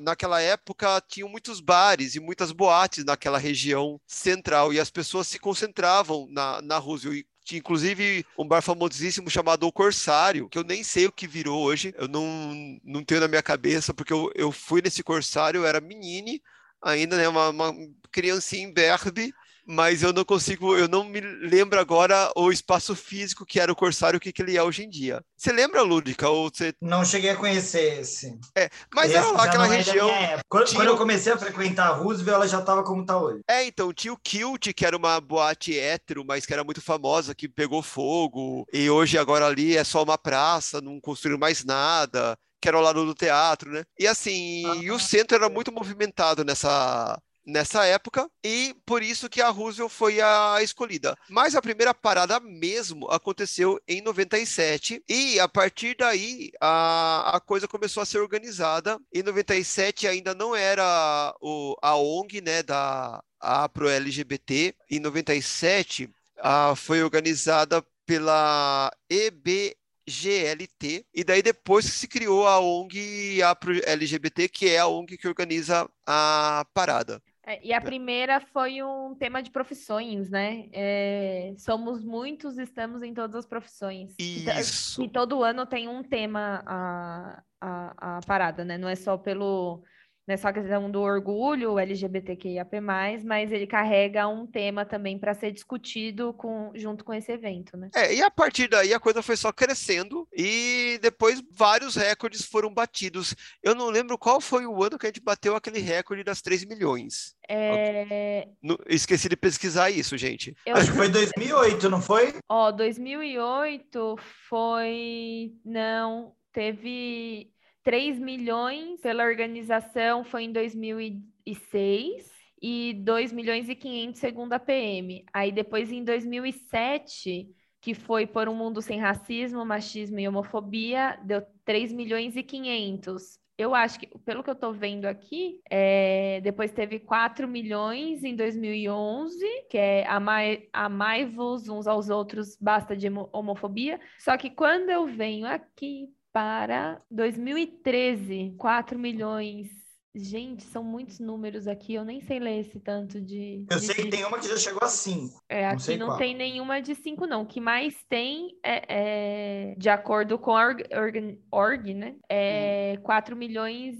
naquela época tinham muitos bares e muitas boates naquela região central e as pessoas se concentravam na, na Roosevelt tinha inclusive um bar famosíssimo chamado O Corsário, que eu nem sei o que virou hoje, eu não, não tenho na minha cabeça, porque eu, eu fui nesse Corsário, eu era menine, ainda, né, uma, uma criancinha em Berbe, mas eu não consigo, eu não me lembro agora o espaço físico que era o Corsário, o que, que ele é hoje em dia. Você lembra, Lúdica? Ou você... Não cheguei a conhecer esse. É, mas esse era lá aquela é região. Quando, tinha... quando, eu comecei a frequentar a Roosevelt, ela já estava como está hoje. É, então, tinha o Kilt, que era uma boate hétero, mas que era muito famosa, que pegou fogo, e hoje agora ali é só uma praça, não construíram mais nada que era ao lado do teatro, né? E assim, ah, e o centro era muito movimentado nessa nessa época e por isso que a Roosevelt foi a escolhida. Mas a primeira parada mesmo aconteceu em 97 e a partir daí a, a coisa começou a ser organizada. Em 97 ainda não era o, a ONG, né, da a pro LGBT. Em 97 a, foi organizada pela EB GLT, e daí depois que se criou a ONG a LGBT, que é a ONG que organiza a parada. É, e a é. primeira foi um tema de profissões, né? É, somos muitos, estamos em todas as profissões. Isso. E, todo ano tem um tema a, a, a parada, né? Não é só pelo não é só a questão do orgulho LGBTQIAP+, mas ele carrega um tema também para ser discutido com, junto com esse evento, né? É, e a partir daí a coisa foi só crescendo e depois vários recordes foram batidos. Eu não lembro qual foi o ano que a gente bateu aquele recorde das 3 milhões. É... esqueci de pesquisar isso, gente. Eu... Acho que foi 2008, não foi? Ó, 2008 foi... Não, teve 3 milhões pela organização foi em 2006 e 2 milhões e 500 segundo a PM. Aí depois em 2007, que foi por um mundo sem racismo, machismo e homofobia, deu 3 milhões e 500. Eu acho que, pelo que eu estou vendo aqui, é, depois teve 4 milhões em 2011, que é amai, amai-vos uns aos outros, basta de homofobia. Só que quando eu venho aqui para 2013, 4 milhões. Gente, são muitos números aqui, eu nem sei ler esse tanto de. Eu de... sei que tem uma que já chegou a 5. É, não aqui não qual. tem nenhuma de 5, não. O que mais tem é, é de acordo com a org, org, org né? É hum. 4 milhões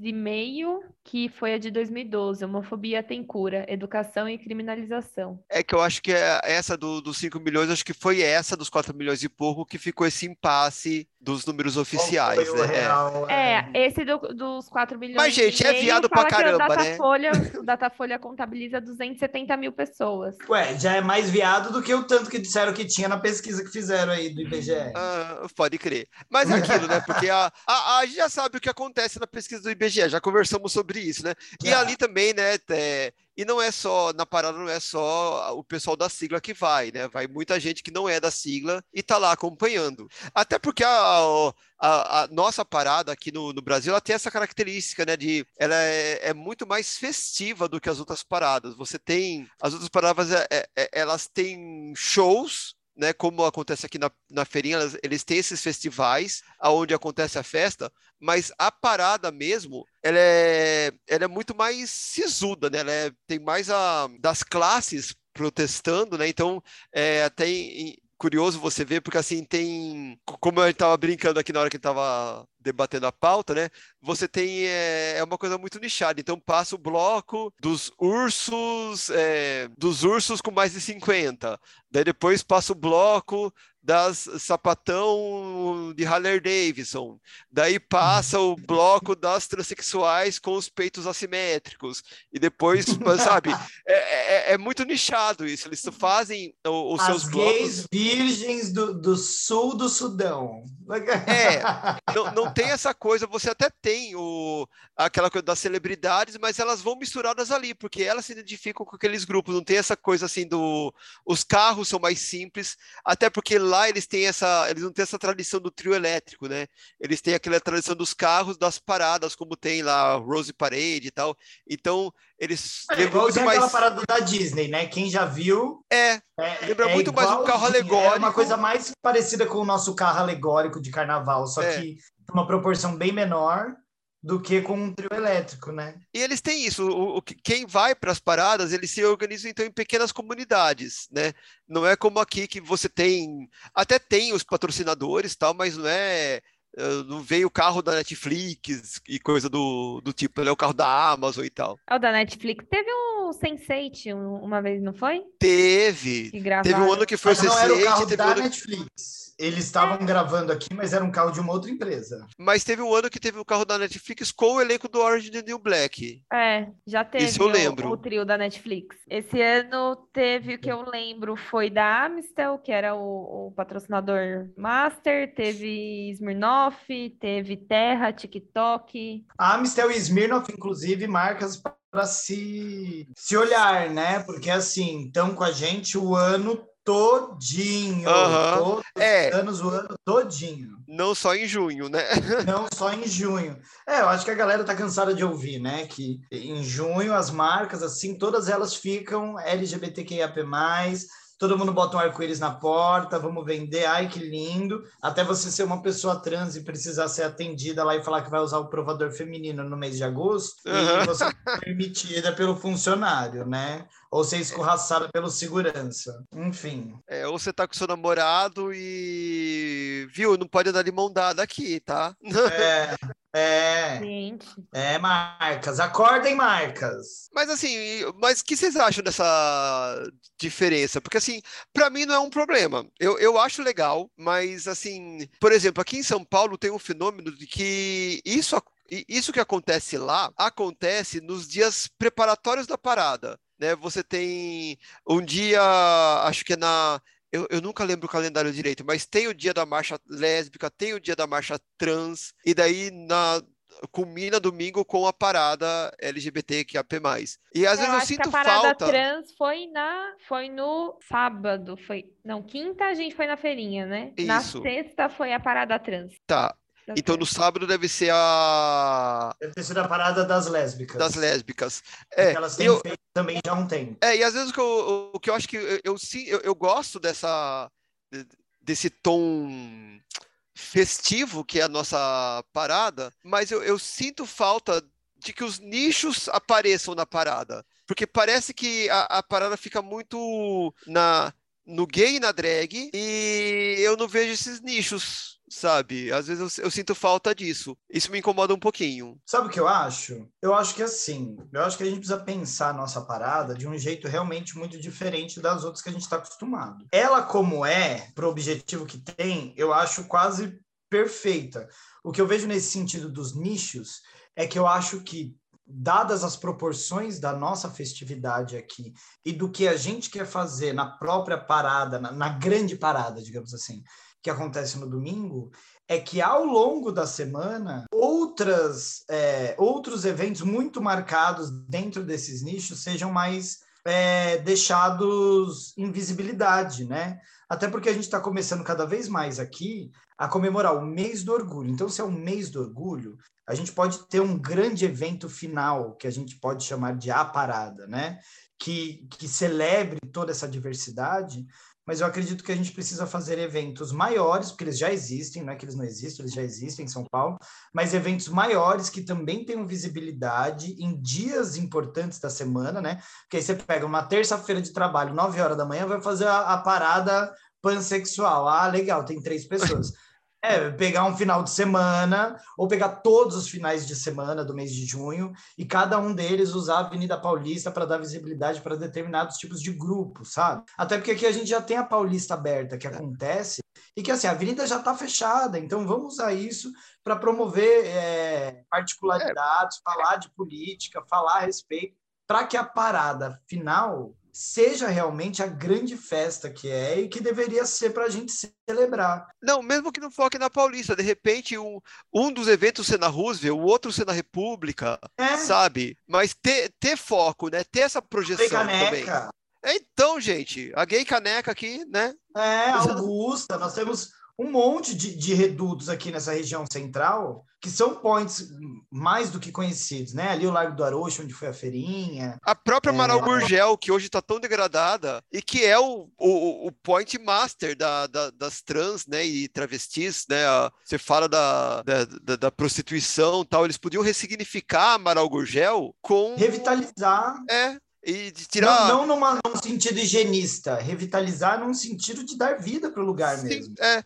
e meio que foi a de 2012, Homofobia tem cura, educação e criminalização. É que eu acho que é essa do, dos 5 milhões, acho que foi essa dos 4 milhões e pouco que ficou esse impasse dos números oficiais, né? Real, é. é, esse do, dos 4 milhões. Mas, gente, é viado pra caramba, o né? O Datafolha contabiliza 270 mil pessoas. Ué, já é mais viado do que o tanto que disseram que tinha na pesquisa que fizeram aí do IBGE. Ah, pode crer. Mas é aquilo, né? Porque a, a, a gente já sabe o que acontece na pesquisa do IBGE, já conversamos sobre isso, né? E ali também, né, é, E não é só, na parada não é só o pessoal da sigla que vai, né? Vai muita gente que não é da sigla e tá lá acompanhando. Até porque a, a, a nossa parada aqui no, no, Brasil, ela tem essa característica, né? De ela é, é, muito mais festiva do que as outras paradas. Você tem. As outras paradas, é, é, é elas têm shows né, como acontece aqui na, na feirinha, eles têm esses festivais aonde acontece a festa, mas a parada mesmo, ela é, ela é muito mais sisuda, né? Ela é, tem mais a, das classes protestando, né? Então, é, até em, curioso você ver, porque assim tem. Como gente estava brincando aqui na hora que estava debatendo a pauta, né? Você tem. É, é, uma coisa muito nichada. Então passa o bloco dos ursos, é, dos ursos com mais de 50. Daí depois passa o bloco das sapatão de Haller Davidson. Daí passa o bloco das transexuais com os peitos assimétricos. E depois, sabe, é, é, é muito nichado isso. Eles fazem os, seus As blocos. gays virgens do, do sul do Sudão. É, não, não tem essa coisa, você até tem o, aquela coisa das celebridades, mas elas vão misturadas ali, porque elas se identificam com aqueles grupos, não tem essa coisa assim do. Os carros são mais simples, até porque lá eles têm essa. Eles não têm essa tradição do trio elétrico, né? Eles têm aquela tradição dos carros, das paradas, como tem lá Rose Parade e tal. Então, eles é, lembram muito mais. aquela parada da Disney, né? Quem já viu. É, é lembra é muito mais um carro alegórico. É uma coisa mais parecida com o nosso carro alegórico de carnaval, só é. que uma proporção bem menor do que com um trio elétrico, né? E eles têm isso. O, o quem vai para as paradas, eles se organizam então em pequenas comunidades, né? Não é como aqui que você tem, até tem os patrocinadores, tal, mas não é não veio o carro da Netflix e coisa do, do tipo, né? O carro da Amazon e tal. É o da Netflix. Teve um Sense8 uma vez, não foi? Teve. Teve um ano que foi mas o Sense8. Não era o carro da ano... Netflix. Eles estavam é. gravando aqui, mas era um carro de uma outra empresa. Mas teve um ano que teve o carro da Netflix com o elenco do Orange the New Black. É, já teve Isso eu lembro. O, o, trio da Netflix. Esse ano teve o que eu lembro foi da Amistel, que era o, o patrocinador master, teve Smirnoff, teve Terra, TikTok. A Amistel e Smirnoff, inclusive, marcas para se, se olhar, né? Porque assim, estão com a gente o ano todinho. Uhum. Todos é. anos, o ano todinho. Não só em junho, né? Não só em junho. É, eu acho que a galera tá cansada de ouvir, né? Que em junho as marcas, assim, todas elas ficam LGBTQIAP+, todo mundo bota um arco-íris na porta, vamos vender, ai que lindo. Até você ser uma pessoa trans e precisar ser atendida lá e falar que vai usar o provador feminino no mês de agosto, uhum. e você é permitida pelo funcionário, né? Ou ser escorraçada pelo segurança. Enfim. É, ou você tá com seu namorado e. Viu? Não pode andar de mão dada aqui, tá? É. É. Gente. É, marcas. Acordem, marcas. Mas assim, mas o que vocês acham dessa diferença? Porque assim, para mim não é um problema. Eu, eu acho legal, mas assim, por exemplo, aqui em São Paulo tem um fenômeno de que isso, isso que acontece lá acontece nos dias preparatórios da parada né? Você tem um dia, acho que é na eu, eu, nunca lembro o calendário direito, mas tem o dia da marcha lésbica, tem o dia da marcha trans, e daí na, culmina domingo com a parada LGBTQIAP+. E às eu vezes eu sinto que a parada falta... trans foi, na, foi no sábado, foi... Não, quinta a gente foi na feirinha, né? Isso. Na sexta foi a parada trans. Tá, então no sábado deve ser a. Deve ter sido a parada das lésbicas. Das lésbicas. É, elas têm eu... feito também já um tempo. É, e às vezes o que eu, o que eu acho que eu, eu, eu, eu gosto dessa, desse tom festivo que é a nossa parada, mas eu, eu sinto falta de que os nichos apareçam na parada. Porque parece que a, a parada fica muito na, no gay e na drag, e eu não vejo esses nichos sabe? Às vezes eu, eu, sinto falta disso. Isso me incomoda um pouquinho. Sabe o que eu acho? Eu acho que assim, eu acho que a gente precisa pensar a nossa parada de um jeito realmente muito diferente das outras que a gente está acostumado. Ela, como é, pro objetivo que tem, eu acho quase perfeita. O que eu vejo nesse sentido dos nichos é que eu acho que dadas as proporções da nossa festividade aqui e do que a gente quer fazer na própria parada, na, na grande parada, digamos assim, que acontece no domingo é que ao longo da semana, ou outras, é, outros eventos muito marcados dentro desses nichos sejam mais é, deixados em visibilidade, né? Até porque a gente está começando cada vez mais aqui a comemorar o mês do orgulho. Então, se é o mês do orgulho, a gente pode ter um grande evento final, que a gente pode chamar de a parada, né? Que, que celebre toda essa diversidade, mas eu acredito que a gente precisa fazer eventos maiores, porque eles já existem, não é que eles não existem, eles já existem em São Paulo, mas eventos maiores que também tenham visibilidade em dias importantes da semana, né? Porque aí você pega uma terça-feira de trabalho, 9 horas da manhã, vai fazer a, a parada pansexual. Ah, legal, tem três pessoas. É, pegar um final de semana, ou pegar todos os finais de semana do mês de junho, e cada um deles usar a Avenida Paulista para dar visibilidade para determinados tipos de grupos, sabe? Até porque aqui a gente já tem a Paulista aberta, que acontece, e que assim, a avenida já está fechada, então vamos usar isso para promover é, particularidades, é. falar de política, falar a respeito, para que a parada final seja realmente a grande festa que é e que deveria ser para a gente celebrar. Não, mesmo que não foque na Paulista, de repente um, um dos eventos ser na Roosevelt, o outro ser na República, é. sabe? Mas ter, ter foco, né? Ter essa projeção também. É, então, gente, a gay caneca aqui, né? É, Augusta, nós temos um monte de, de redutos aqui nessa região central que são points mais do que conhecidos, né? Ali o Largo do Arocho, onde foi a feirinha. A própria Amaral é... Gurgel, que hoje está tão degradada e que é o, o, o point master da, da, das trans, né? E travestis, né? Você fala da, da, da, prostituição tal, eles podiam ressignificar Amaral Gurgel com... Revitalizar. É, e de tirar. Não, não numa, num sentido higienista, revitalizar num sentido de dar vida para o lugar Sim, mesmo. É,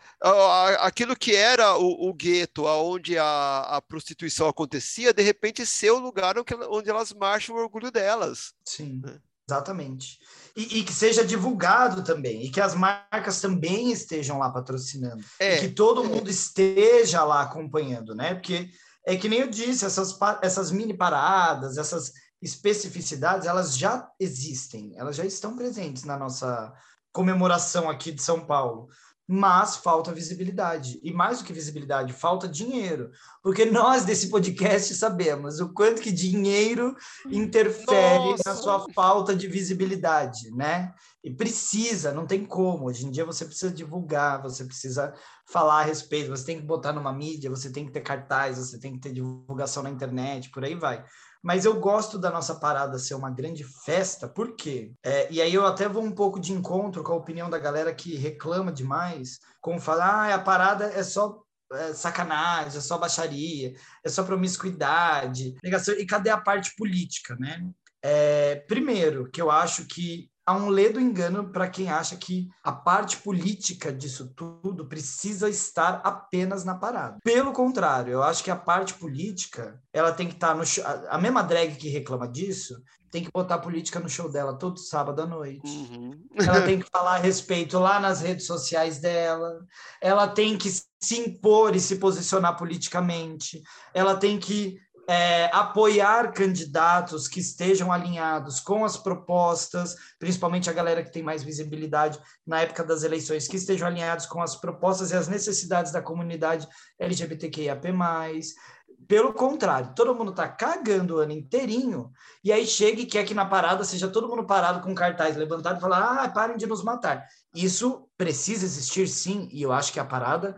aquilo que era o, o gueto, onde a, a, prostituição acontecia, de repente ser o lugar onde elas marcham o orgulho delas. Sim. Né? Exatamente. E, e, que seja divulgado também, e que as marcas também estejam lá patrocinando. É, e que todo mundo esteja lá acompanhando, né? Porque é que nem eu disse, essas, essas mini paradas, essas especificidades, elas já existem, elas já estão presentes na nossa comemoração aqui de São Paulo. Mas falta visibilidade. E mais do que visibilidade, falta dinheiro. Porque nós desse podcast sabemos o quanto que dinheiro interfere Nossa. na sua falta de visibilidade, né? E precisa, não tem como. Hoje em dia você precisa divulgar, você precisa falar a respeito, você tem que botar numa mídia, você tem que ter cartaz, você tem que ter divulgação na internet, por aí vai. Mas eu gosto da nossa parada ser uma grande festa, por quê? É, e aí eu até vou um pouco de encontro com a opinião da galera que reclama demais, como falar, ah, a parada é só é sacanagem, é só baixaria, é só promiscuidade. E cadê a parte política, né? É, primeiro, que eu acho que há um ledo engano para quem acha que a parte política disso tudo precisa estar apenas na parada. Pelo contrário, eu acho que a parte política, ela tem que estar tá no a mesma drag que reclama disso, tem que botar política no show dela todo sábado à noite. Uhum. Ela tem que falar a respeito lá nas redes sociais dela. Ela tem que se impor e se posicionar politicamente. Ela tem que é, apoiar candidatos que estejam alinhados com as propostas, principalmente a galera que tem mais visibilidade na época das eleições, que estejam alinhados com as propostas e as necessidades da comunidade LGBTQIAP+. Pelo contrário, todo mundo está cagando o ano inteirinho, e aí chega e quer que na parada seja todo mundo parado com cartaz levantado e falar, ah, parem de nos matar. Isso precisa existir sim, e eu acho que a parada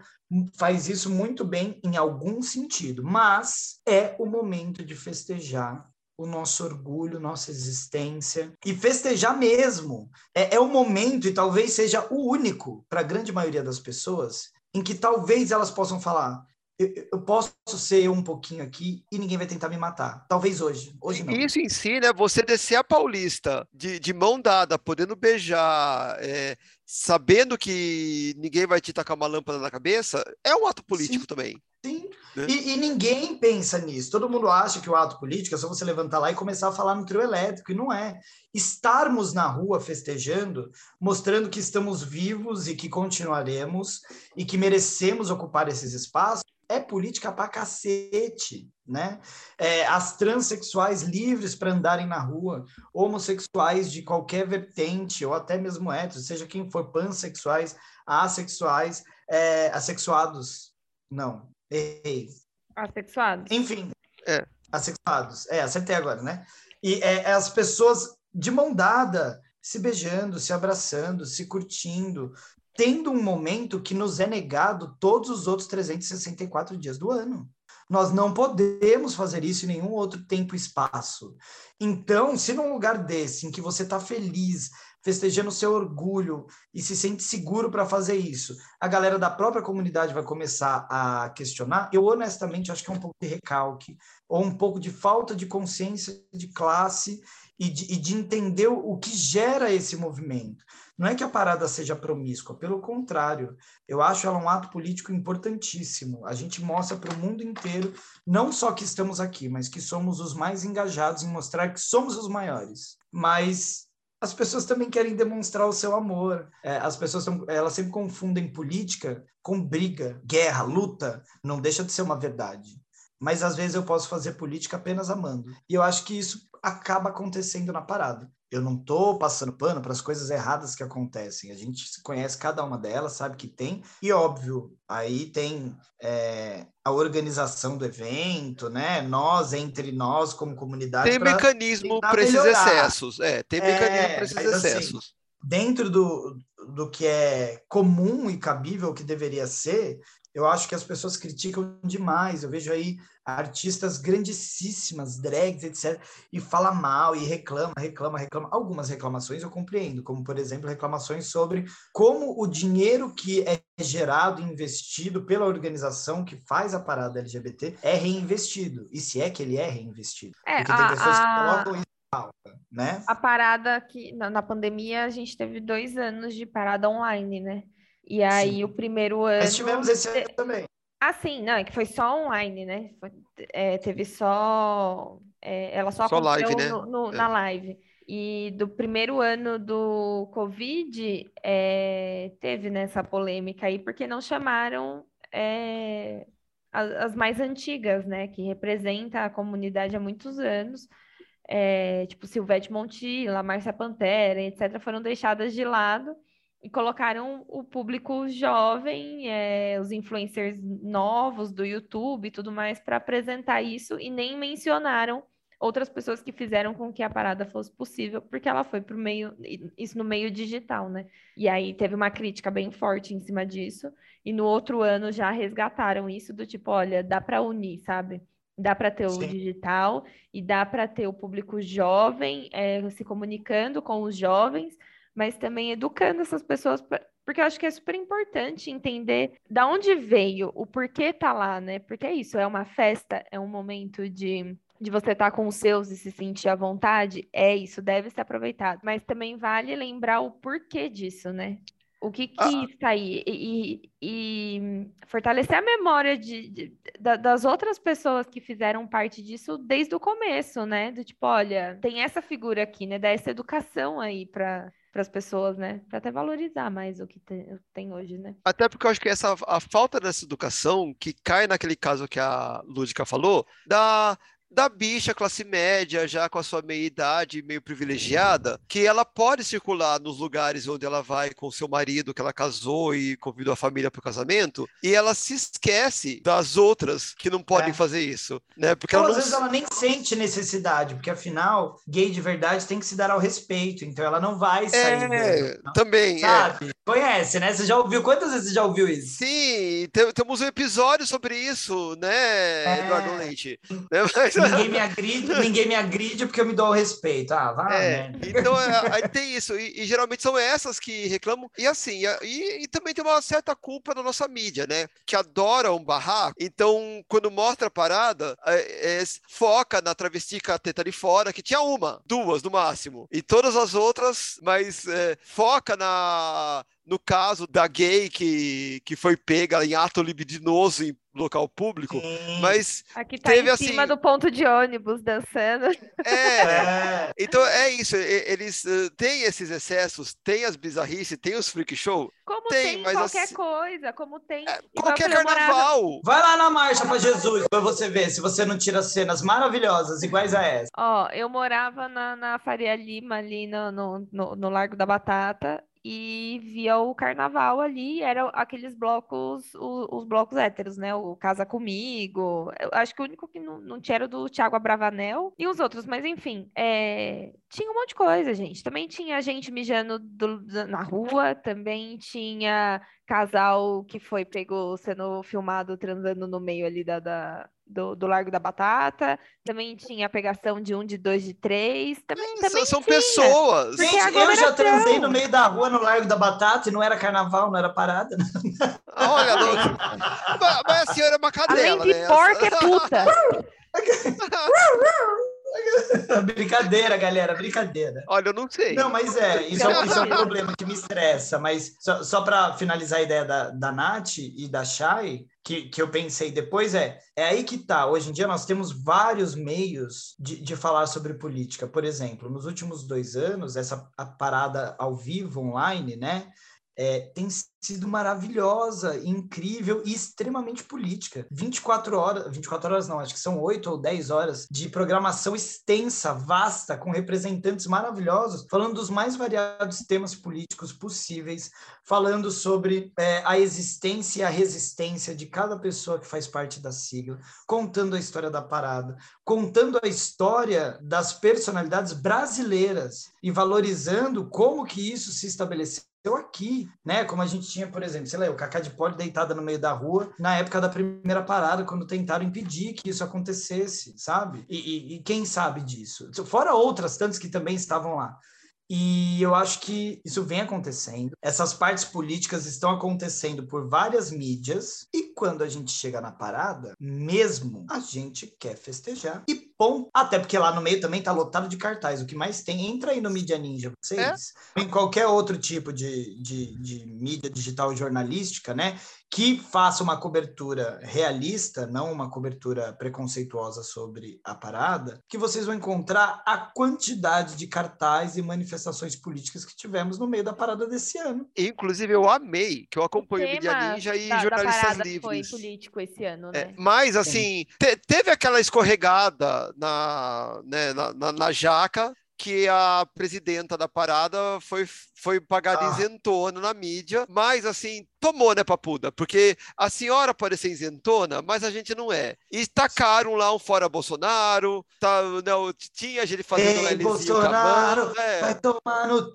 faz isso muito bem em algum sentido, mas é o momento de festejar o nosso orgulho, nossa existência e festejar mesmo. É, é o momento, e talvez seja o único para a grande maioria das pessoas, em que talvez elas possam falar: eu, posso ser um pouquinho aqui e ninguém vai tentar me matar. Talvez hoje. Hoje não. Isso né? Você descer a Paulista de, de mão dada, podendo beijar, é, sabendo que ninguém vai te tacar uma lâmpada na cabeça, é um ato político Sim. também. Sim. Né? E, e, ninguém pensa nisso. Todo mundo acha que o ato político é só você levantar lá e começar a falar no trio elétrico, e não é. Estarmos na rua festejando, mostrando que estamos vivos e que continuaremos e que merecemos ocupar esses espaços, é política pra cacete, né? É, as transexuais livres para andarem na rua, homossexuais de qualquer vertente, ou até mesmo héteros, seja quem for, pansexuais, assexuais, é, assexuados, não, errei. Assexuados. Enfim. É. Assexuados. É, acertei agora, né? E é, é as pessoas de mão dada, se beijando, se abraçando, se curtindo, tendo um momento que nos é negado todos os outros 364 dias do ano. Nós não podemos fazer isso em nenhum outro tempo e espaço. Então, se num lugar desse, em que você está feliz, festejando seu orgulho e se sente seguro para fazer isso, a galera da própria comunidade vai começar a questionar, eu honestamente acho que é um pouco de recalque, ou um pouco de falta de consciência de classe e de, e de entender o que gera esse movimento. Não é que a parada seja promíscua, pelo contrário, eu acho ela um ato político importantíssimo. A gente mostra para o mundo inteiro, não só que estamos aqui, mas que somos os mais engajados em mostrar que somos os maiores. Mas as pessoas também querem demonstrar o seu amor. É, as pessoas elas sempre confundem política com briga, guerra, luta. Não deixa de ser uma verdade. Mas às vezes eu posso fazer política apenas amando. E eu acho que isso acaba acontecendo na parada. Eu não estou passando pano para as coisas erradas que acontecem. A gente conhece cada uma delas, sabe que tem. E óbvio, aí tem é, a organização do evento, né? Nós, entre nós, como comunidade. Tem mecanismo para esses excessos. É, tem mecanismo é, para esses assim, excessos. Assim, dentro do, do que é comum e cabível que deveria ser, eu acho que as pessoas criticam demais. Eu vejo aí artistas grandíssimas, drags, etc., e fala mal e reclama, reclama, reclama. Algumas reclamações eu compreendo, como, por exemplo, reclamações sobre como o dinheiro que é gerado e investido pela organização que faz a parada LGBT é reinvestido, e se é que ele é reinvestido. É, Porque a, tem pessoas a... que colocam isso Alta, né? A parada que na, na, pandemia a gente teve dois anos de parada online, né? E aí Sim. o primeiro ano. Nós tivemos esse ano também. Ah, sim, não, é que foi só online, né? Foi, é, teve só. É, ela só, só live, né? No, no, é. na live. E do primeiro ano do Covid, é, teve nessa né, polêmica aí, porque não chamaram é, as, as, mais antigas, né? Que representa a comunidade há muitos anos. É, tipo Silvete Montilla, Márcia Pantera, etc., foram deixadas de lado e colocaram o público jovem, é, os influencers novos do YouTube e tudo mais para apresentar isso e nem mencionaram outras pessoas que fizeram com que a parada fosse possível, porque ela foi para o meio, isso no meio digital, né? E aí teve uma crítica bem forte em cima disso, e no outro ano já resgataram isso do tipo, olha, dá para unir, sabe? Dá para ter Sim. o digital e dá para ter o público jovem é, se comunicando com os jovens, mas também educando essas pessoas, pra, porque eu acho que é super importante entender da onde veio, o porquê tá lá, né? Porque é isso, é uma festa, é um momento de de você estar tá com os seus e se sentir à vontade, é isso, deve ser aproveitado. Mas também vale lembrar o porquê disso, né? O que ah. que está aí? E, e, e, fortalecer a memória de, de, de, das outras pessoas que fizeram parte disso desde o começo, né? Do tipo, olha, tem essa figura aqui, né? Dessa educação aí para para as pessoas, né? Para até valorizar mais o que tem, hoje, né? Até porque eu acho que essa a falta dessa educação que cai naquele caso que a Lúdica falou, da da bicha classe média, já com a sua meia-idade, meio privilegiada, que ela pode circular nos lugares onde ela vai com seu marido, que ela casou e convidou a família para o casamento, e ela se esquece das outras que não podem é. fazer isso, né? Porque então, às não... vezes ela nem sente necessidade, porque afinal, gay de verdade tem que se dar ao respeito, então ela não vai sair. É, também. É. Sabe? É. Conhece, né? Você já ouviu? Quantas vezes você já ouviu isso? Sim, temos um episódio sobre isso, né, é... Eduardo Leite? Mas ninguém me agride, ninguém me agride porque eu me dou o respeito. Ah, vai, é, né? Então, é, aí tem isso. E, e, geralmente são essas que reclamam. E assim, e, e, também tem uma certa culpa da nossa mídia, né? Que adora um barraco. Então, quando mostra a parada, é, é, foca na travesti com a teta de fora, que tinha uma, duas no máximo. E todas as outras, mas é, foca na no caso da gay que, que foi pega em ato libidinoso em local público, Sim. mas aqui tá teve, em cima assim... do ponto de ônibus dançando. É, é. então é isso, eles uh, têm esses excessos, têm as bizarrices, tem os freak show. Como tem, tem qualquer assim... coisa, como tem. É, qualquer carnaval. Morava... Vai lá na marcha para Jesus para você ver se você não tira cenas maravilhosas iguais a essa. Ó, eu morava na, na Faria Lima ali no, no, no, no Largo da Batata e via o carnaval ali, eram aqueles blocos, os, os, blocos héteros, né? O Casa Comigo. Eu acho que o único que não, não tinha era do Thiago Abravanel e os outros, mas enfim, é... tinha um monte de coisa, gente. Também tinha gente mijando do, na rua, também tinha casal que foi pego sendo filmado transando no meio ali da, da do, do, Largo da Batata, também tinha pegação de um, de dois, de três. Também, também são tinha. pessoas. Gente, eu já transei no meio da rua no Largo da Batata e não era carnaval, não era parada. Olha, mas, mas a senhora é uma cadela, Além de né? porca é puta. brincadeira, galera, brincadeira. Olha, eu não sei. Não, mas é, isso é, isso é um problema que me estressa. Mas só, só para finalizar a ideia da, da Nath e da Shai, que, que eu pensei depois é, é aí que tá. Hoje em dia nós temos vários meios de, de falar sobre política. Por exemplo, nos últimos dois anos, essa a parada ao vivo, online, né? É, tem sido maravilhosa, incrível e extremamente política. 24 horas, 24 horas não, acho que são 8 ou 10 horas de programação extensa, vasta, com representantes maravilhosos, falando dos mais variados temas políticos possíveis, falando sobre é, a existência e a resistência de cada pessoa que faz parte da sigla, contando a história da parada, contando a história das personalidades brasileiras e valorizando como que isso se estabeleceu aqui, né? Como a gente tinha, por exemplo, sei lá, o Cacá de Poli deitada no meio da rua na época da primeira parada, quando tentaram impedir que isso acontecesse, sabe? E, e, e quem sabe disso? Fora outras tantas que também estavam lá. E eu acho que isso vem acontecendo. Essas partes políticas estão acontecendo por várias mídias. E quando a gente chega na parada, mesmo a gente quer festejar. E ponto. Até porque lá no meio também tá lotado de cartaz. O que mais tem, entra aí no Mídia Ninja, vocês. É? Em qualquer outro tipo de, de, de mídia digital jornalística, né? que faça uma cobertura realista, não uma cobertura preconceituosa sobre a parada, que vocês vão encontrar a quantidade de cartaz e manifestações políticas que tivemos no meio da parada desse ano. Inclusive, eu amei, que eu acompanho o Mídia Ninja e da, jornalistas da livres. foi político esse ano, é, né? É, mas, assim, te, teve aquela escorregada na, né, na, na, na jaca, que a presidenta da parada foi, foi pagada ah. isentona na mídia, mas assim, tomou, né, Papuda? Porque a senhora pode ser isentona, mas a gente não é. E tacaram lá um fora Bolsonaro, tá, não, tinha gente fazendo Ei, Bolsonaro, é. vai tomar no...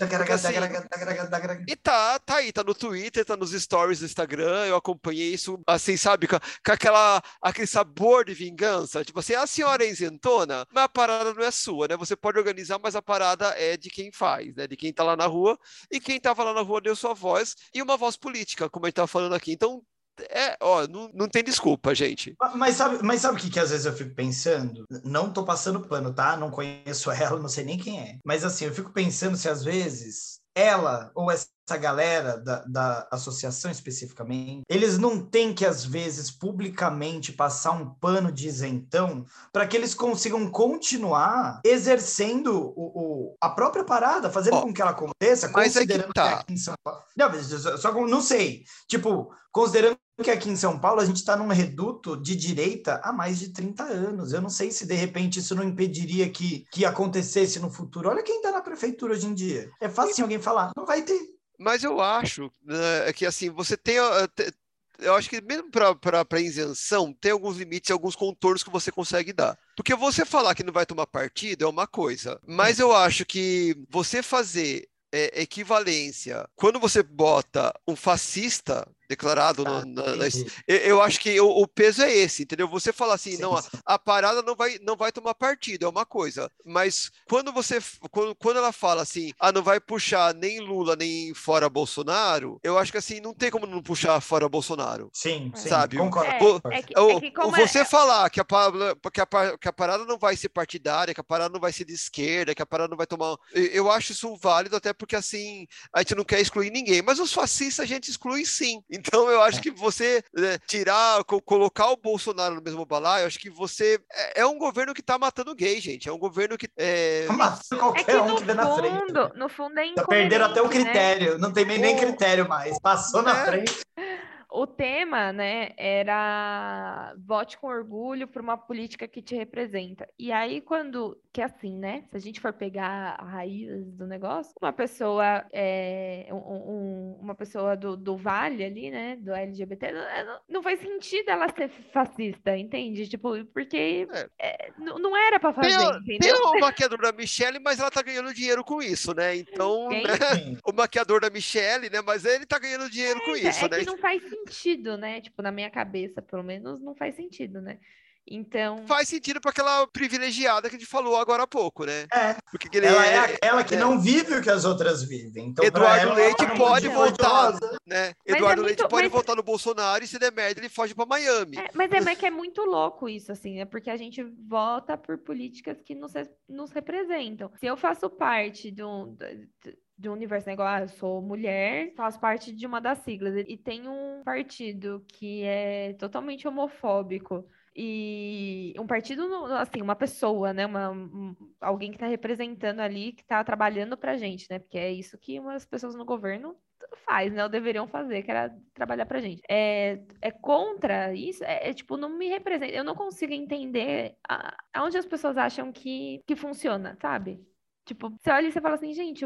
Assim, e tá, tá aí, tá no Twitter, tá nos stories do Instagram, eu acompanhei isso, assim, sabe, com, com aquela, aquele sabor de vingança, tipo assim, a senhora é isentona, mas a parada não é sua, né? Você pode organizar, mas a parada é de quem faz, né? De quem tá lá na rua, e quem tava lá na rua deu sua voz, e uma voz política, como a gente tá falando aqui. Então, é, ó, não, não tem desculpa, gente. Mas sabe, mas sabe o que, que às vezes eu fico pensando? Não tô passando pano, tá? Não conheço ela, não sei nem quem é. Mas assim, eu fico pensando se às vezes ela ou essa galera da, da associação especificamente, eles não têm que, às vezes, publicamente passar um pano de isentão para que eles consigam continuar exercendo o, o a própria parada, fazendo oh, com que ela aconteça, considerando que, tá. que aqui em São Paulo. Não, só não sei. Tipo, considerando que aqui em São Paulo a gente está num reduto de direita há mais de 30 anos. Eu não sei se de repente isso não impediria que, que acontecesse no futuro. Olha quem está na prefeitura hoje em dia. É fácil alguém falar, não vai ter. Mas eu acho né, que assim, você tem. Eu acho que mesmo para isenção, tem alguns limites e alguns contornos que você consegue dar. Porque você falar que não vai tomar partido é uma coisa, mas eu acho que você fazer é, equivalência, quando você bota um fascista declarado no, na, na, eu, eu, acho que o, o, peso é esse, entendeu? Você fala assim, sim, não, a, a, parada não vai, não vai tomar partido, é uma coisa. Mas quando você quando, quando ela fala assim, ah, não vai puxar nem Lula nem fora Bolsonaro, eu acho que assim, não tem como não puxar fora Bolsonaro. Sim, sabe? Sim, concordo. É, é que, é que você é... falar que a, que, a, que a parada não vai ser partidária, que a parada não vai ser de esquerda, que a parada não vai tomar. Eu acho isso válido, até porque assim, a gente não quer excluir ninguém, mas os fascistas a gente exclui sim. Então eu acho é. que você né, tirar, co colocar o Bolsonaro no mesmo balaio, acho que você é, é um governo que tá matando gay, gente. É um governo que é... Tá matando qualquer é que um que vê na frente. No fundo é tá Perderam até o né? critério, né? não tem nem, nem critério mais. Passou na é. frente. O tema, né, era vote com orgulho por uma política que te representa. E aí, quando. Que é assim, né? Se a gente for pegar a raiz do negócio, uma pessoa, é, um, um, uma pessoa do, do Vale ali, né, do LGBT, não, é, não faz sentido ela ser fascista, entende? Tipo, porque é. É, não era para fazer, tem, entendeu? Tem o maquiador da Michelle, mas ela tá ganhando dinheiro com isso, né? Então, né? o maquiador da Michelle, né? Mas ele tá ganhando dinheiro com é, isso, é né? Não faz sentido, né? Tipo, na minha cabeça, pelo menos, não faz sentido, né? Então. Faz sentido para aquela privilegiada que a gente falou agora há pouco, né? É. Porque ela é, é aquela que é. não vive o que as outras vivem. Então, Eduardo ela, Leite ela pode voltar, né? Mas Eduardo é Leite pode mas... voltar no Bolsonaro e se der merda, ele foge para Miami. É, mas é mas que é muito louco isso, assim, né? Porque a gente vota por políticas que nos, nos representam. Se eu faço parte de um de um universo, né? Igual, ah, eu sou mulher, faço parte de uma das siglas. E tem um partido que é totalmente homofóbico. E um partido, assim, uma pessoa, né? Uma, um, alguém que está representando ali, que está trabalhando pra gente, né? Porque é isso que umas pessoas no governo faz, né? Ou deveriam fazer, que era trabalhar pra gente. É, é contra isso, é, é tipo, não me representa. Eu não consigo entender aonde as pessoas acham que, que funciona, sabe? Tipo, você olha e você fala assim, gente,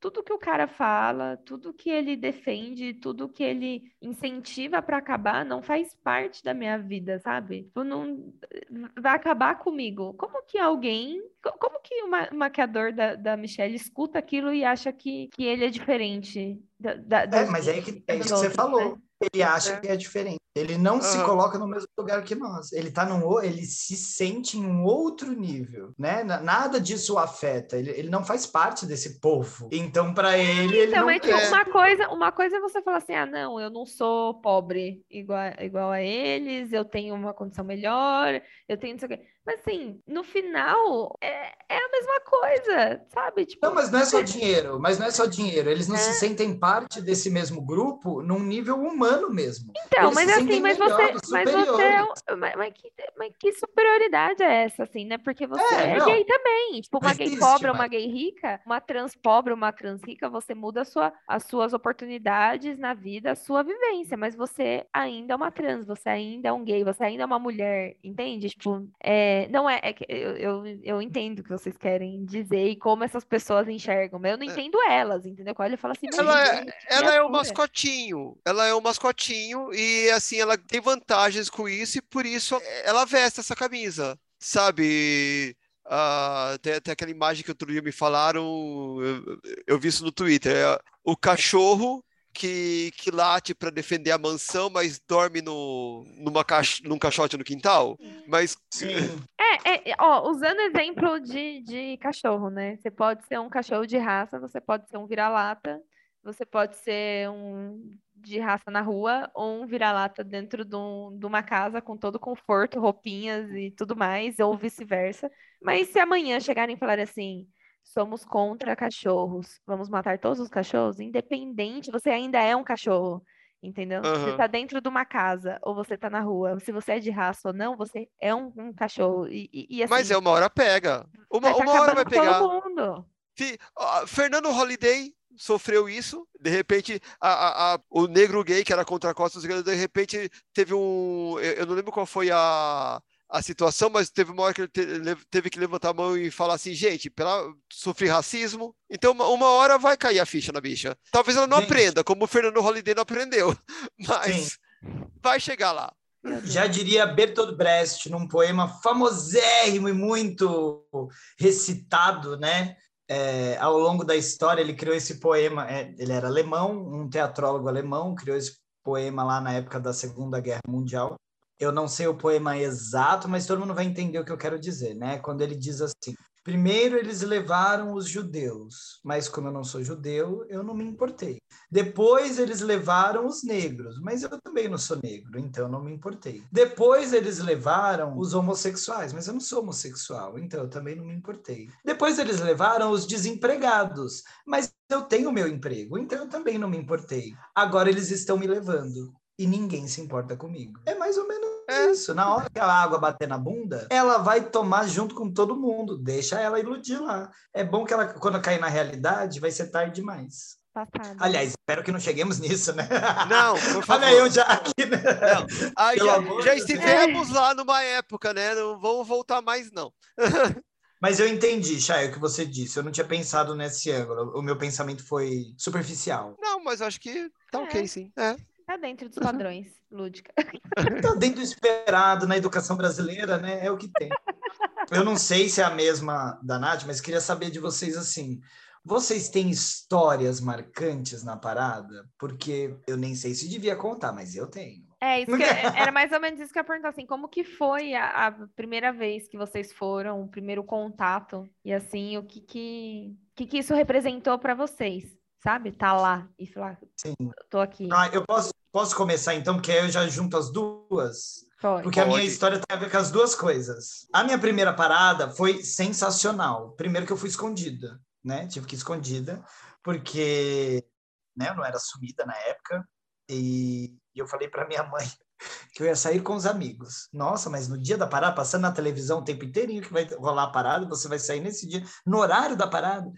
tudo que o cara fala, tudo que ele defende, tudo que ele incentiva para acabar não faz parte da minha vida, sabe? Tipo, não vai acabar comigo. Como que alguém, como que o maquiador da, da Michelle escuta aquilo e acha que, que ele é diferente da, da, é, mas é, que, é isso que você falou. Né? Ele acha é. que é diferente. Ele não uhum. se coloca no mesmo lugar que nós. Ele tá num, ele se sente em um outro nível, né? Nada disso o afeta. Ele, ele não faz parte desse povo. Então, para ele, ele então, não quer. Uma coisa, uma coisa é você falar assim: "Ah, não, eu não sou pobre igual, igual a eles, eu tenho uma condição melhor, eu tenho não sei o quê". Mas assim, no final é, é a mesma coisa, sabe? Tipo, não, mas não é só dinheiro, mas não é só dinheiro. Eles não é. se sentem parte desse mesmo grupo num nível humano mesmo. Então, Eles mas assim, mas você, mas você é mas, mas, que, mas que superioridade é essa, assim, né? Porque você é, é gay também. Tipo, uma gay pobre, uma gay rica, uma trans pobre, uma trans rica, você muda a sua, as suas oportunidades na vida, a sua vivência, mas você ainda é uma trans, você ainda é um gay, você ainda é uma mulher, entende? Tipo, é não é, é que eu, eu, eu, entendo o que vocês querem dizer e como essas pessoas enxergam, mas eu não é. entendo elas, entendeu? Olha e fala assim, ela, é, ela é o mascotinho, ela é o mascotinho e assim, ela tem vantagens com isso e por isso ela veste essa camisa, sabe? Uh, tem até aquela imagem que outro dia me falaram, eu, eu vi isso no Twitter, é, o cachorro que, que late para defender a mansão, mas dorme no, numa caixa, num caixote no quintal. Mas. Sim. É, é, ó, usando exemplo de, de cachorro, né? Você pode ser um cachorro de raça, você pode ser um vira-lata, você pode ser um de raça na rua ou um vira-lata dentro de, um, de, uma casa com todo conforto, roupinhas e tudo mais, ou vice-versa. Mas se amanhã chegarem e falarem assim, somos contra cachorros, vamos matar todos os cachorros, independente, você ainda é um cachorro, entendeu? Uhum. Você tá dentro de uma casa ou você tá na rua, se você é de raça ou não, você é um, um cachorro. E, e, assim, Mas é uma hora pega. Uma, uma hora vai pegar. Todo mundo. Fernando Holiday sofreu isso, de repente a, a, a, o negro gay que era contra a Costa, de repente teve um, eu não lembro qual foi a a situação, mas teve uma hora que ele teve que levantar a mão e falar assim, gente, pela, sofri racismo, então uma, uma hora vai cair a ficha na bicha. Talvez ela não gente. aprenda, como o Fernando Holliday não aprendeu, mas Sim. vai chegar lá. Já diria Bertolt Brecht, num poema famosérrimo e muito recitado, né? É, ao longo da história, ele criou esse poema. É, ele era alemão, um teatrólogo alemão, criou esse poema lá na época da Segunda Guerra Mundial eu não sei o poema exato, mas todo mundo vai entender o que eu quero dizer, né? Quando ele diz assim: Primeiro eles levaram os judeus, mas como eu não sou judeu, eu não me importei. Depois eles levaram os negros, mas eu também não sou negro, então não me importei. Depois eles levaram os homossexuais, mas eu não sou homossexual, então eu também não me importei. Depois eles levaram os desempregados, mas eu tenho meu emprego, então eu também não me importei. Agora eles estão me levando e ninguém se importa comigo. É mais ou menos é. isso. Na hora que a água bater na bunda, ela vai tomar junto com todo mundo. Deixa ela iludir lá. É bom que ela, quando cair na realidade, vai ser tarde demais. Passado. Aliás, espero que não cheguemos nisso, né? Não, por favor. Olha eu já aqui, né? Não. Já, já estivemos lá numa época, né? Não vamos voltar mais, não. Mas eu entendi, Chay, o que você disse. Eu não tinha pensado nesse ângulo. O meu pensamento foi superficial. Não, mas acho que tá é. ok, sim. É. Tá dentro dos padrões, lúdica. Tá dentro do esperado na educação brasileira, né? É o que tem. Eu não sei se é a mesma da Nath, mas queria saber de vocês assim. Vocês têm histórias marcantes na parada? Porque eu nem sei se devia contar, mas eu tenho. É, isso que, era mais ou menos isso que eu ia perguntar, assim, como que foi a, a, primeira vez que vocês foram, o primeiro contato, e assim, o que que, que, que isso representou para vocês, sabe? Tá lá e falar, Sim. tô aqui. Ah, eu posso, posso começar então, porque aí eu já junto as duas? Pode. Porque a minha história tem a ver com as duas coisas. A minha primeira parada foi sensacional. Primeiro que eu fui escondida né? Tive que ir escondida, porque né, eu não era sumida na época. E eu falei para minha mãe que eu ia sair com os amigos. Nossa, mas no dia da parada, passando na televisão o tempo inteirinho que vai rolar a parada, você vai sair nesse dia, no horário da parada.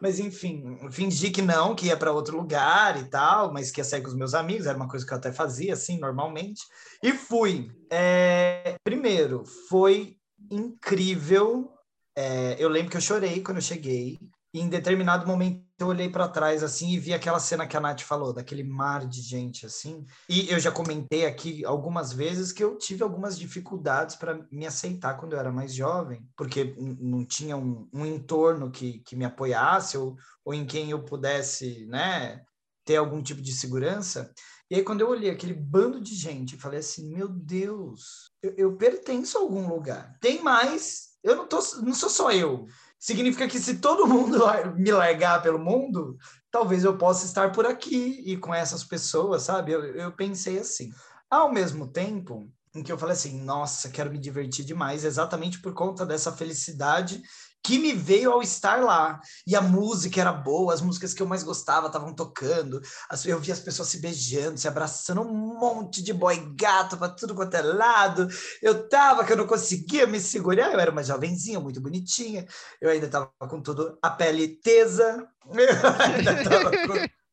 Mas enfim, fingi que não, que ia para outro lugar e tal, mas que ia sair com os meus amigos, era uma coisa que eu até fazia assim, normalmente. E fui. É... Primeiro, foi incrível é, eu lembro que eu chorei quando eu cheguei. Em determinado momento eu olhei para trás assim e vi aquela cena que a Nath falou, daquele mar de gente assim. E eu já comentei aqui algumas vezes que eu tive algumas dificuldades para me aceitar quando eu era mais jovem, porque não tinha um, um entorno que, que me apoiasse ou, ou em quem eu pudesse, né, ter algum tipo de segurança. E aí, quando eu olhei aquele bando de gente, falei assim: meu Deus, eu, eu pertenço a algum lugar. Tem mais, eu não, tô, não sou só eu. Significa que se todo mundo me largar pelo mundo, talvez eu possa estar por aqui e com essas pessoas, sabe? Eu, eu pensei assim. Ao mesmo tempo em que eu falei assim, nossa, quero me divertir demais, exatamente por conta dessa felicidade que me veio ao estar lá. E a música era boa, as músicas que eu mais gostava estavam tocando. Eu via as pessoas se beijando, se abraçando, um monte de boy gato para tudo quanto é lado. Eu tava que eu não conseguia me segurar, eu era uma jovenzinha, muito bonitinha. Eu ainda tava com tudo a pele tesa. Eu ainda tava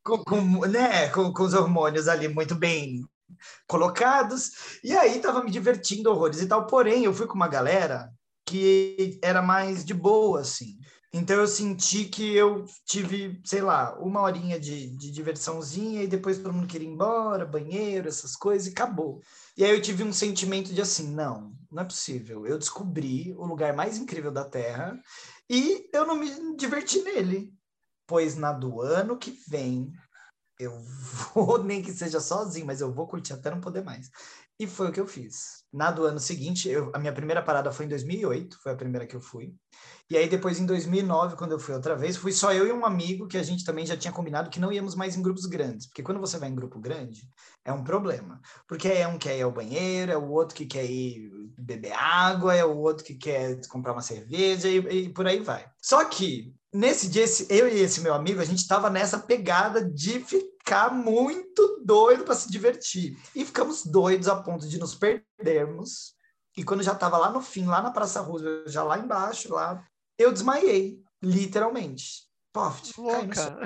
com, com, com, né, com, com os hormônios ali muito bem colocados. E aí tava me divertindo horrores e tal. Porém, eu fui com uma galera que era mais de boa, assim. Então eu senti que eu tive, sei lá, uma horinha de, de diversãozinha e depois todo mundo queria ir embora, banheiro, essas coisas, e acabou. E aí eu tive um sentimento de assim, não, não é possível. Eu descobri o lugar mais incrível da Terra e eu não me diverti nele. Pois na do ano que vem, eu vou, nem que seja sozinho, mas eu vou curtir até não poder mais. E foi o que eu fiz. Na do ano seguinte, eu, a minha primeira parada foi em 2008, foi a primeira que eu fui. E aí depois em 2009, quando eu fui outra vez, fui só eu e um amigo que a gente também já tinha combinado que não íamos mais em grupos grandes, porque quando você vai em grupo grande, é um problema. Porque é um que quer ir ao banheiro, é o outro que quer ir beber água, é o outro que quer comprar uma cerveja e, e por aí vai. Só que nesse dia, esse, eu e esse meu amigo, a gente estava nessa pegada de ficar muito doido para se divertir. E ficamos doidos a ponto de nos perdermos. E quando já estava lá no fim, lá na Praça Roosevelt, já lá embaixo, lá, eu desmaiei, literalmente. Poft, Louca.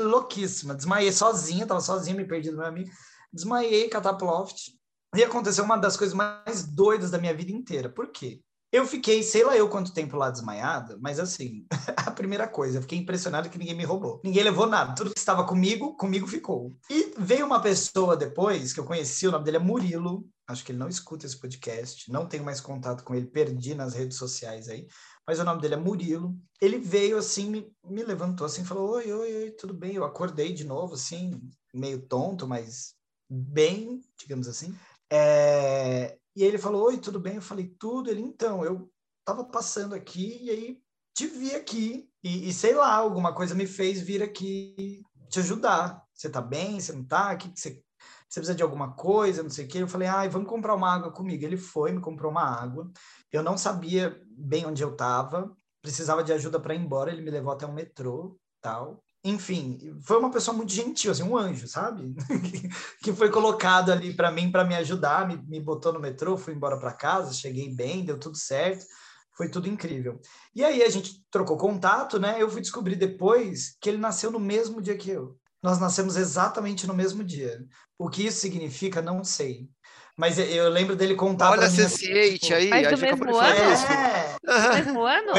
Louquíssima. Desmaiei sozinha, tava sozinha, me perdi do meu amigo. Desmaiei, cataploft. E aconteceu uma das coisas mais doidas da minha vida inteira. Por quê? Eu fiquei, sei lá eu quanto tempo lá desmaiada, mas assim, a primeira coisa, eu fiquei impressionado que ninguém me roubou. Ninguém levou nada. Tudo que estava comigo, comigo ficou. E veio uma pessoa depois, que eu conheci, o nome dele é Murilo. Acho que ele não escuta esse podcast. Não tenho mais contato com ele, perdi nas redes sociais aí. Mas o nome dele é Murilo. Ele veio assim, me, me levantou assim, falou: Oi, oi, oi, tudo bem? Eu acordei de novo, assim, meio tonto, mas bem, digamos assim. É, e ele falou: Oi, tudo bem? Eu falei: Tudo. Ele, então, eu estava passando aqui e aí te vi aqui. E, e, sei lá, alguma coisa me fez vir aqui te ajudar. Você tá bem? Você não tá? Que que você, você precisa de alguma coisa? Não sei o quê. Eu falei: Ai, vamos comprar uma água comigo. Ele foi, me comprou uma água. Eu não sabia bem onde eu estava, precisava de ajuda para ir embora. Ele me levou até um metrô tal enfim, foi uma pessoa muito gentil, assim, um anjo, sabe? que foi colocado ali para mim, para me ajudar, me, me botou no metrô, fui embora para casa, cheguei bem, deu tudo certo. Foi tudo incrível. E aí a gente trocou contato, né? Eu fui descobrir depois que ele nasceu no mesmo dia que eu. Nós nascemos exatamente no mesmo dia. O que isso significa, não sei. Mas eu lembro dele contar Olha, Sense8 tipo, aí. Mas do mesmo ano? É. Mesmo ano?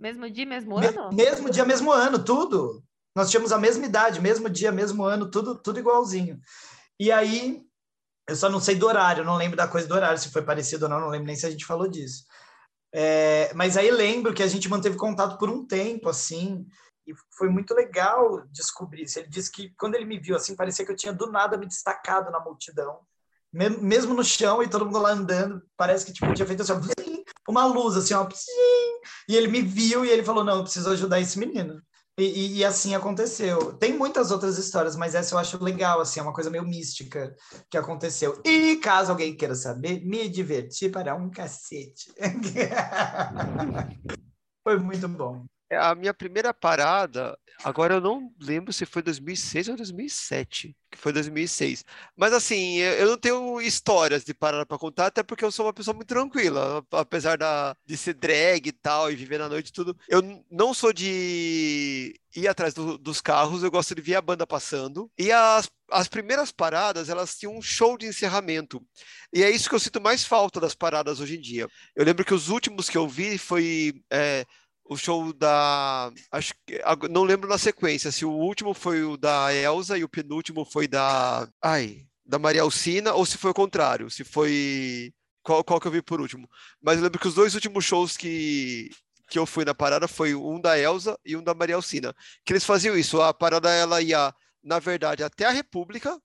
Mesmo dia, mesmo ano? Me mesmo dia, mesmo ano, tudo. Nós tínhamos a mesma idade, mesmo dia, mesmo ano, tudo, tudo igualzinho. E aí, eu só não sei do horário, não lembro da coisa do horário, se foi parecido ou não, não lembro nem se a gente falou disso. É, mas aí lembro que a gente manteve contato por um tempo, assim, e foi muito legal descobrir isso. Ele disse que quando ele me viu assim, parecia que eu tinha do nada me destacado na multidão, mesmo no chão e todo mundo lá andando, parece que tipo tinha feito assim, uma luz assim, ó, e ele me viu e ele falou: "Não, eu preciso ajudar esse menino". E, e, assim aconteceu. Tem muitas outras histórias, mas essa eu acho legal, assim, é uma coisa meio mística que aconteceu. E caso alguém queira saber, me diverti para um cacete. Foi muito bom. É, a minha primeira parada, agora eu não lembro se foi 2006 ou 2007, que foi 2006. Mas assim, eu não tenho histórias de parada para contar, até porque eu sou uma pessoa muito tranquila, apesar da, de ser drag e tal, e viver na noite e tudo. Eu não sou de ir atrás do, dos carros, eu gosto de ver a banda passando. E as, as primeiras paradas, elas tinham um show de encerramento. E é isso que eu sinto mais falta das paradas hoje em dia. Eu lembro que os últimos que eu vi foi... É, o show da. Acho que. Não lembro na sequência, se o último foi o da Elsa e o penúltimo foi da. Ai, da Maria Alcina, ou se foi o contrário, se foi. Qual, qual que eu vi por último? Mas eu lembro que os dois últimos shows que, que eu fui na parada foi um da Elsa e um da Maria Alcina. Que eles faziam isso, a parada ela ia, na verdade, até a República,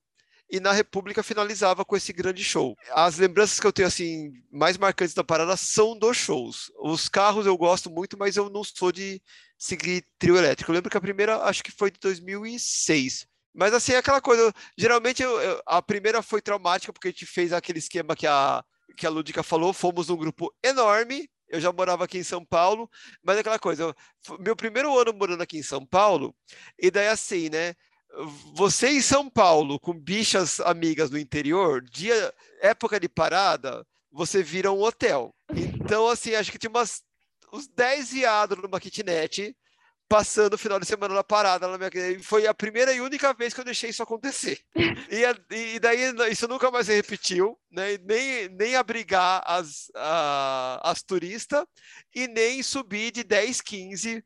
e na República finalizava com esse grande show. As lembranças que eu tenho assim mais marcantes da parada são dos shows. Os carros eu gosto muito, mas eu não sou de seguir trio elétrico. Eu lembro que a primeira acho que foi de 2006. Mas assim, é aquela coisa, geralmente eu, eu, a primeira foi traumática porque a gente fez aquele esquema que a que a Ludica falou, fomos um grupo enorme, eu já morava aqui em São Paulo, mas é aquela coisa, eu, meu primeiro ano morando aqui em São Paulo, e daí assim, né? Você em São Paulo, com bichas amigas do interior, dia, época de parada, você vira um hotel. Então, assim, acho que tinha umas, uns 10 viados numa kitnet, passando o final de semana na parada. Na minha... Foi a primeira e única vez que eu deixei isso acontecer. E, e daí isso nunca mais se repetiu, né? nem, nem abrigar as, a, as turistas e nem subir de 10, 15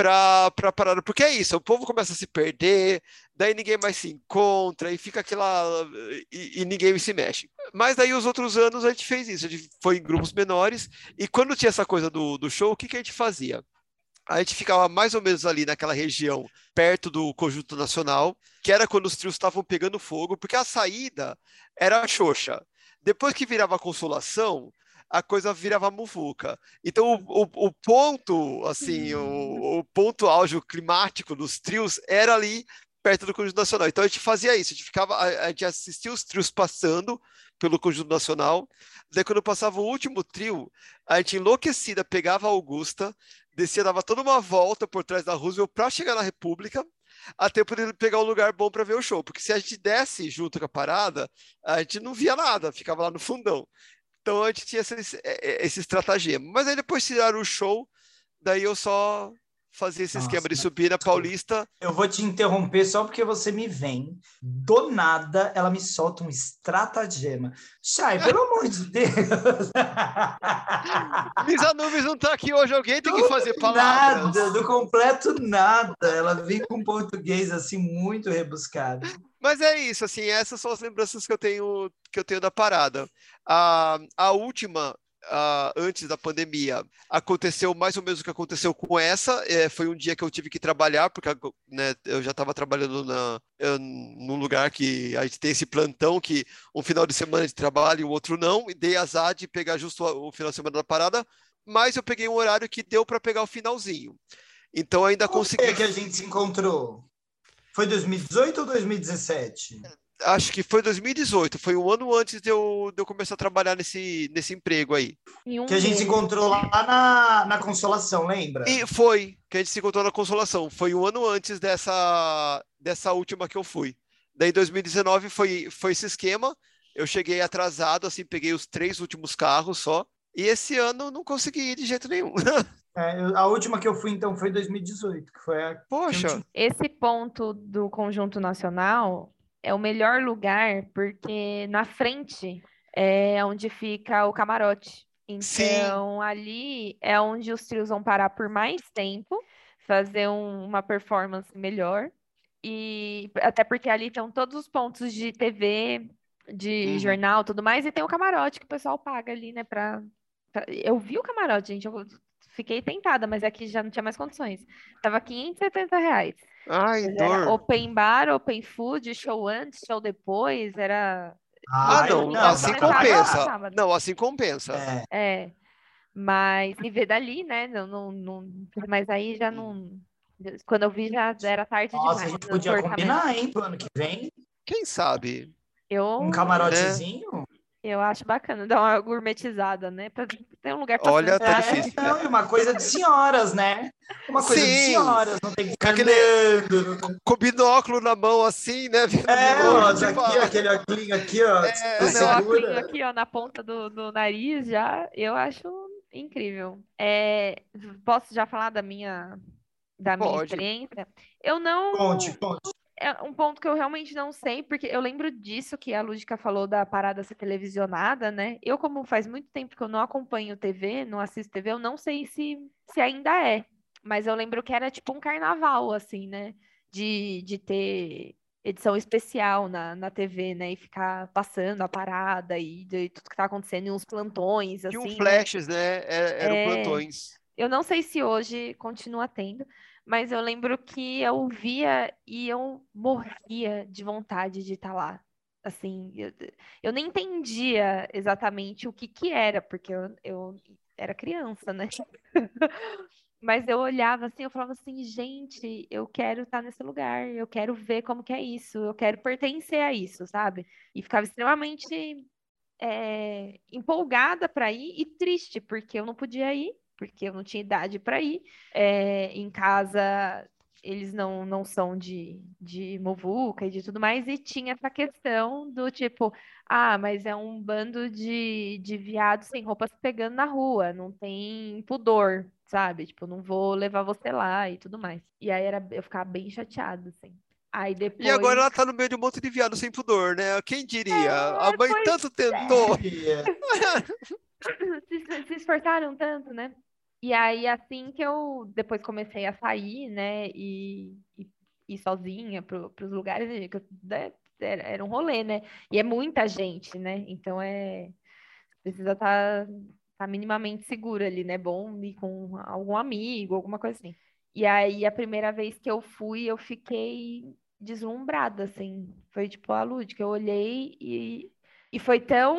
para para parada, porque é isso, o povo começa a se perder, daí ninguém mais se encontra e fica aquela e, e, ninguém se mexe. Mas daí os outros anos a gente fez isso, a gente foi em grupos menores e quando tinha essa coisa do, do show, o que, que a gente fazia? A gente ficava mais ou menos ali naquela região, perto do Conjunto Nacional, que era quando os trios estavam pegando fogo, porque a saída era a Xoxa. Depois que virava a Consolação, a coisa virava muvuca. Então, o, o, o ponto, assim, o, o, ponto auge climático dos trios era ali perto do Conjunto Nacional. Então, a gente fazia isso, a gente, ficava, a, gente assistia os trios passando pelo Conjunto Nacional. Daí, quando passava o último trio, a gente enlouquecida pegava a Augusta, descia, dava toda uma volta por trás da Roosevelt para chegar na República, até poder pegar um lugar bom para ver o show. Porque se a gente desce junto com a parada, a gente não via nada, ficava lá no fundão. Então a gente tinha esse, esse é, estratagema. Mas aí depois tiraram o show, daí eu só fazia esse Nossa, esquema de subir na Paulista. Eu vou te interromper só porque você me vem. Do nada, ela me solta um estratagema. Chay, pelo amor de Deus! Misa Nubes não tá aqui hoje, alguém tem que fazer palavras. Nada, do completo nada. Ela vem com português assim muito rebuscado. Mas é isso, assim, essas são as lembranças que eu tenho que eu tenho da parada. A, a última, a, antes da pandemia, aconteceu mais ou menos o que aconteceu com essa. É, foi um dia que eu tive que trabalhar, porque né, eu já estava trabalhando na, num lugar que a gente tem esse plantão que um final de semana de trabalho e o outro não, e dei azar de pegar justo o final de semana da parada, mas eu peguei um horário que deu para pegar o finalzinho. Então ainda Por consegui. que, que a gente se encontrou? Foi 2018 ou 2017? Acho que foi 2018, foi um ano antes de eu, de eu começar a trabalhar nesse, nesse emprego aí. Um que a gente se encontrou lá na, na Consolação, lembra? E foi, que a gente se encontrou na Consolação. Foi um ano antes dessa, dessa última que eu fui. Daí, em 2019, foi, foi esse esquema. Eu cheguei atrasado, assim, peguei os três últimos carros só. E esse ano não consegui ir de jeito nenhum. É, a última que eu fui, então, foi 2018, que foi a... Poxa! Esse ponto do Conjunto Nacional é o melhor lugar, porque na frente é onde fica o camarote. Então, Sim. ali é onde os trios vão parar por mais tempo, fazer um, uma performance melhor. E até porque ali estão todos os pontos de TV, de uhum. jornal, tudo mais, e tem o camarote que o pessoal paga ali, né, pra, pra... Eu vi o camarote, gente, eu fiquei tentada, mas aqui já não tinha mais condições. Tava 570 reais. Ai, dor. Open bar, open food, show antes, show depois, era... Ah, não, não assim compensa. Não, assim compensa. É. é. Mas ver dali, né? Não, não, não, mas aí já não. Quando eu vi já era tarde Nossa, demais. a gente podia combinar, hein, pro ano que vem. Quem sabe? Eu, um camarotezinho? Eu acho bacana dar uma gourmetizada, né? Pra ter um lugar para Olha, tá é, difícil. Não, uma coisa de senhoras, né? Uma coisa Sim. de senhoras, não tem que ficar aquele com binóculo na mão assim, né? É, ó, aqui, aquele óculos aqui, ó. É, o meu óculos aqui, ó, na ponta do, do nariz já, eu acho incrível. É, posso já falar da minha da minha Pode. experiência? Eu não Conte, conte é um ponto que eu realmente não sei, porque eu lembro disso que a Lúdica falou da parada ser televisionada, né? Eu, como faz muito tempo que eu não acompanho TV, não assisto TV, eu não sei se, se ainda é. Mas eu lembro que era tipo um carnaval, assim, né? De, de ter edição especial na, na TV, né? E ficar passando a parada e de tudo que tá acontecendo, e uns plantões, assim. Tinha um flashes, né? né? Eram é... plantões. Eu não sei se hoje continua tendo, mas eu lembro que eu via e eu morria de vontade de estar tá lá. Assim, eu, eu nem entendia exatamente o que que era, porque eu, eu era criança, né? Mas eu olhava assim, eu falava assim, gente, eu quero estar tá nesse lugar, eu quero ver como que é isso, eu quero pertencer a isso, sabe? E ficava extremamente é, empolgada para ir e triste, porque eu não podia ir, porque eu não tinha idade para ir. É, em casa, eles não, não são de, de muvuca e de tudo mais, e tinha essa questão do tipo, ah, mas é um bando de, de viados sem roupas pegando na rua, não tem pudor, sabe? Tipo, não vou levar você lá e tudo mais. E aí era, eu ficava bem chateada, assim. Aí depois... E agora ela tá no meio de um monte de viado sem pudor, né? Quem diria? É, a mãe tanto tentou. se, se esforçaram tanto, né? E aí, assim que eu depois comecei a sair, né, e, e sozinha para os lugares, que eu, né, era, era um rolê, né? E é muita gente, né? Então é. Precisa estar tá, tá minimamente segura ali, né? Bom ir com algum amigo, alguma coisa assim. E aí, a primeira vez que eu fui, eu fiquei deslumbrada, assim. Foi tipo a Lud, que eu olhei e, e foi tão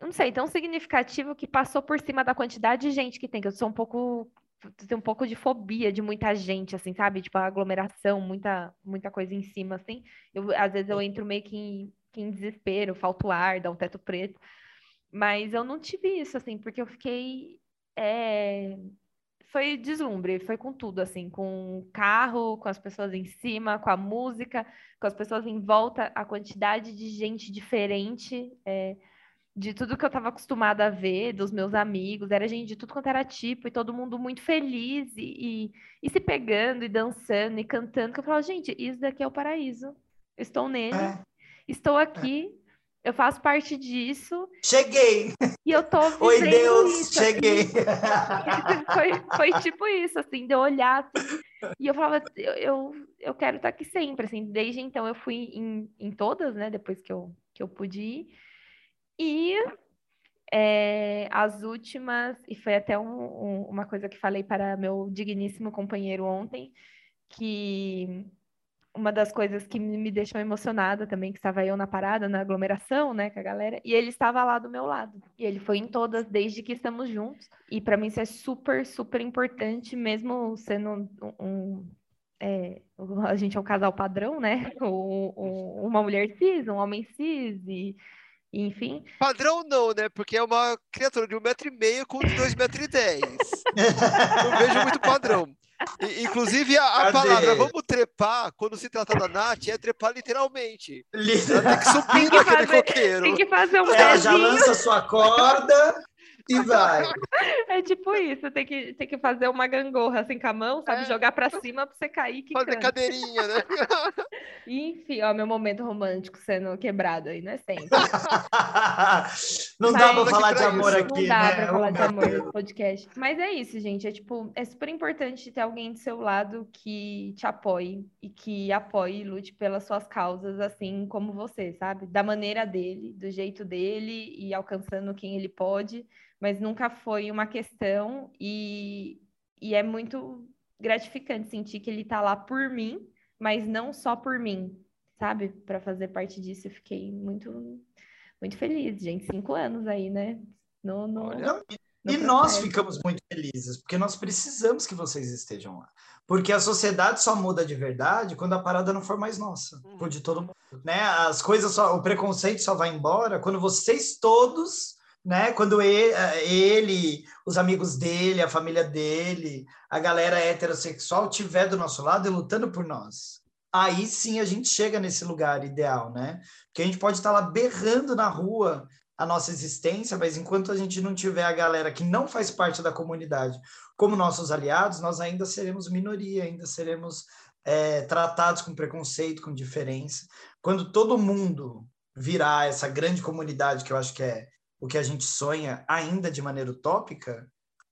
não sei, tão significativo que passou por cima da quantidade de gente que tem, que eu sou um pouco tenho um pouco de fobia de muita gente, assim, sabe? Tipo, aglomeração, muita, muita coisa em cima, assim. Eu, às vezes eu entro meio que em, que em desespero, falta o ar, dá um teto preto. Mas eu não tive isso, assim, porque eu fiquei. É... Foi deslumbre, foi com tudo, assim, com o carro, com as pessoas em cima, com a música, com as pessoas em volta, a quantidade de gente diferente. É de tudo que eu estava acostumada a ver, dos meus amigos, era gente de tudo quanto era tipo, e todo mundo muito feliz, e, e, e se pegando, e dançando, e cantando, que eu falava, gente, isso daqui é o paraíso, estou nele, é. estou aqui, eu faço parte disso. Cheguei! E eu tô Oi, Deus, isso, assim. cheguei! foi, foi tipo isso, assim, de eu olhar, assim, e eu falava, eu, eu, eu quero estar aqui sempre, assim, desde então eu fui em, em todas, né, depois que eu, que eu pude ir, e é, as últimas, e foi até um, um, uma coisa que falei para meu digníssimo companheiro ontem, que uma das coisas que me deixou emocionada também, que estava eu na parada, na aglomeração, né, com a galera, e ele estava lá do meu lado. E ele foi em todas desde que estamos juntos. E para mim isso é super, super importante, mesmo sendo um, um é, a gente é um casal padrão, né? Uma mulher cis, um homem cis, e enfim. Padrão não, né? Porque é uma criatura de um metro e meio com dois metros e dez. não vejo muito padrão. E, inclusive, a, a palavra vamos trepar, quando se trata da Nath, é trepar literalmente. Ela tem que subir naquele fazer, coqueiro. Tem que fazer um Ela já lança sua corda, e vai. É tipo isso, tem que, tem que fazer uma gangorra assim com a mão, sabe? É. Jogar pra cima pra você cair. Fazer cadeirinha, né? Enfim, ó, meu momento romântico sendo quebrado aí, não é sempre. não dá pra falar de amor isso. aqui, Não dá né? pra falar de amor no podcast. Mas é isso, gente. É tipo, é super importante ter alguém do seu lado que te apoie e que apoie e lute pelas suas causas, assim como você, sabe? Da maneira dele, do jeito dele e alcançando quem ele pode, mas nunca foi uma questão e, e é muito gratificante sentir que ele tá lá por mim, mas não só por mim, sabe? Para fazer parte disso, eu fiquei muito, muito feliz, gente. Cinco anos aí, né? No, no, Olha, e nós ficamos muito felizes, porque nós precisamos que vocês estejam lá. Porque a sociedade só muda de verdade quando a parada não for mais nossa, por uhum. de todo mundo. Né? As coisas só, o preconceito só vai embora quando vocês todos, né? Quando ele, ele, os amigos dele, a família dele, a galera heterossexual tiver do nosso lado e lutando por nós. Aí sim a gente chega nesse lugar ideal, né? Porque a gente pode estar lá berrando na rua a nossa existência, mas enquanto a gente não tiver a galera que não faz parte da comunidade como nossos aliados, nós ainda seremos minoria, ainda seremos é, tratados com preconceito, com diferença. Quando todo mundo virar essa grande comunidade, que eu acho que é o que a gente sonha, ainda de maneira utópica,